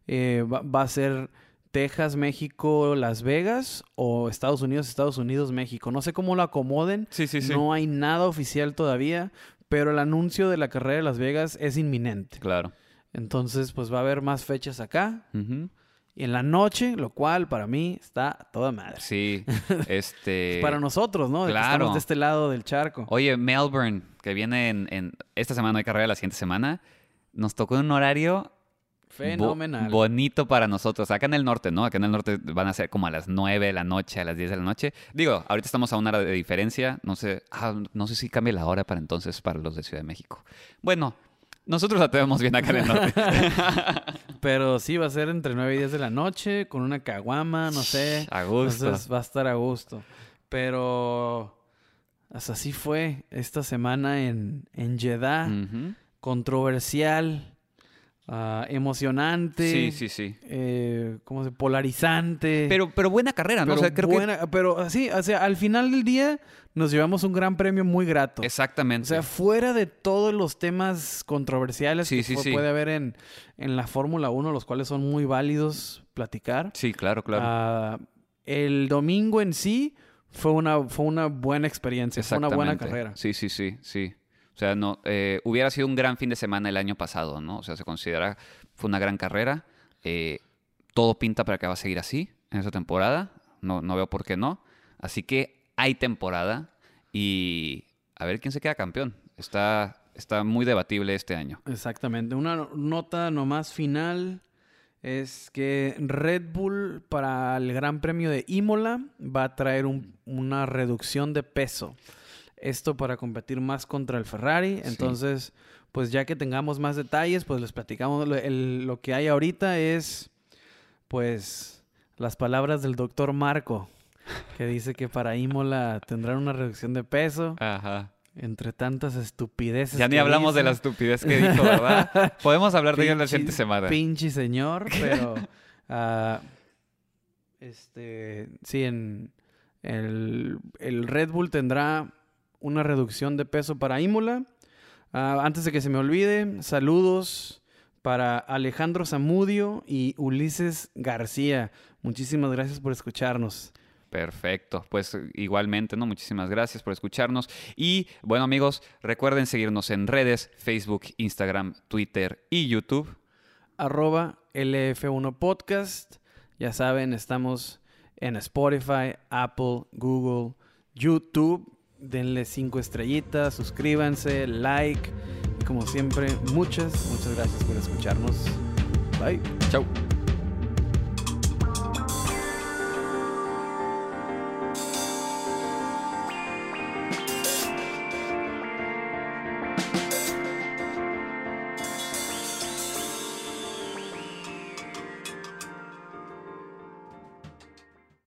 eh, va, va a ser Texas, México, Las Vegas o Estados Unidos, Estados Unidos, México. No sé cómo lo acomoden. Sí, sí, sí. No hay nada oficial todavía, pero el anuncio de la carrera de Las Vegas es inminente. Claro. Entonces, pues va a haber más fechas acá y en la noche, lo cual para mí está toda madre. Sí, este... Para nosotros, ¿no? Claro. estamos de este lado del charco. Oye, Melbourne, que viene en, en- Esta semana hay carrera, la siguiente semana, nos tocó un horario... bo- Fenomenal. bonito para nosotros. Acá en el norte, ¿no? Acá en el norte van a ser como a las 9 de la noche, a las 10 de la noche. Digo, ahorita estamos a una hora de diferencia. No sé, ah, no sé si cambia la hora para entonces para los de Ciudad de México. Bueno, nosotros la tenemos bien acá en el norte. Pero sí, va a ser entre 9 y 10 de la noche, con una caguama, no sé. a gusto. Entonces va a estar a gusto. Pero hasta así fue esta semana en, en Jeddah. Controversial, ah, emocionante. Sí, sí, sí. eh, ¿cómo se Polarizante. Pero, pero buena carrera, ¿no? pero o sea, creo buena, pero así, o sea, al final del día nos llevamos un gran premio muy grato. que... Exactamente. O sea, fuera de todos los temas controversiales Sí, que sí, sí. puede haber en, en la Fórmula 1, los cuales son muy válidos platicar. sí, claro, claro. ah, el domingo en sí fue una, fue una buena experiencia, fue una buena carrera. Sí, sí, sí, sí. O sea, no, eh, hubiera sido un gran fin de semana el año pasado, ¿no? O sea, se considera, fue una gran carrera. Eh, todo pinta para que va a seguir así en esa temporada. No, no veo por qué no. Así que hay temporada y a ver quién se queda campeón. Está, está muy debatible este año. Exactamente. Una no- nota nomás final es que Red Bull para el Gran Premio de Imola va a traer un- una reducción de peso. Esto para competir más contra el Ferrari. Sí. Entonces, pues ya que tengamos más detalles, pues les platicamos. Lo, el- lo que hay ahorita es, pues, las palabras del doctor Marco, que dice que para Imola tendrán una reducción de peso. Ajá. Entre tantas estupideces. Ya ni hablamos de la estupidez que dijo, ¿verdad? Podemos hablar de ello la Pinche- siguiente semana. Pinche señor, pero. ah, este. Sí, en. El, el Red Bull tendrá una reducción de peso para Imola. Ah, antes de que se me olvide, saludos para Alejandro Zamudio y Ulises García. Muchísimas gracias por escucharnos. Perfecto, pues igualmente, ¿no? Muchísimas gracias por escucharnos. Y bueno amigos, recuerden seguirnos en redes, Facebook, Instagram, Twitter y YouTube. arroba LF1 Podcast. Ya saben, estamos en Spotify, Apple, Google, YouTube. Denle cinco estrellitas, suscríbanse, like. Y como siempre, muchas, muchas gracias por escucharnos. Bye. Chau.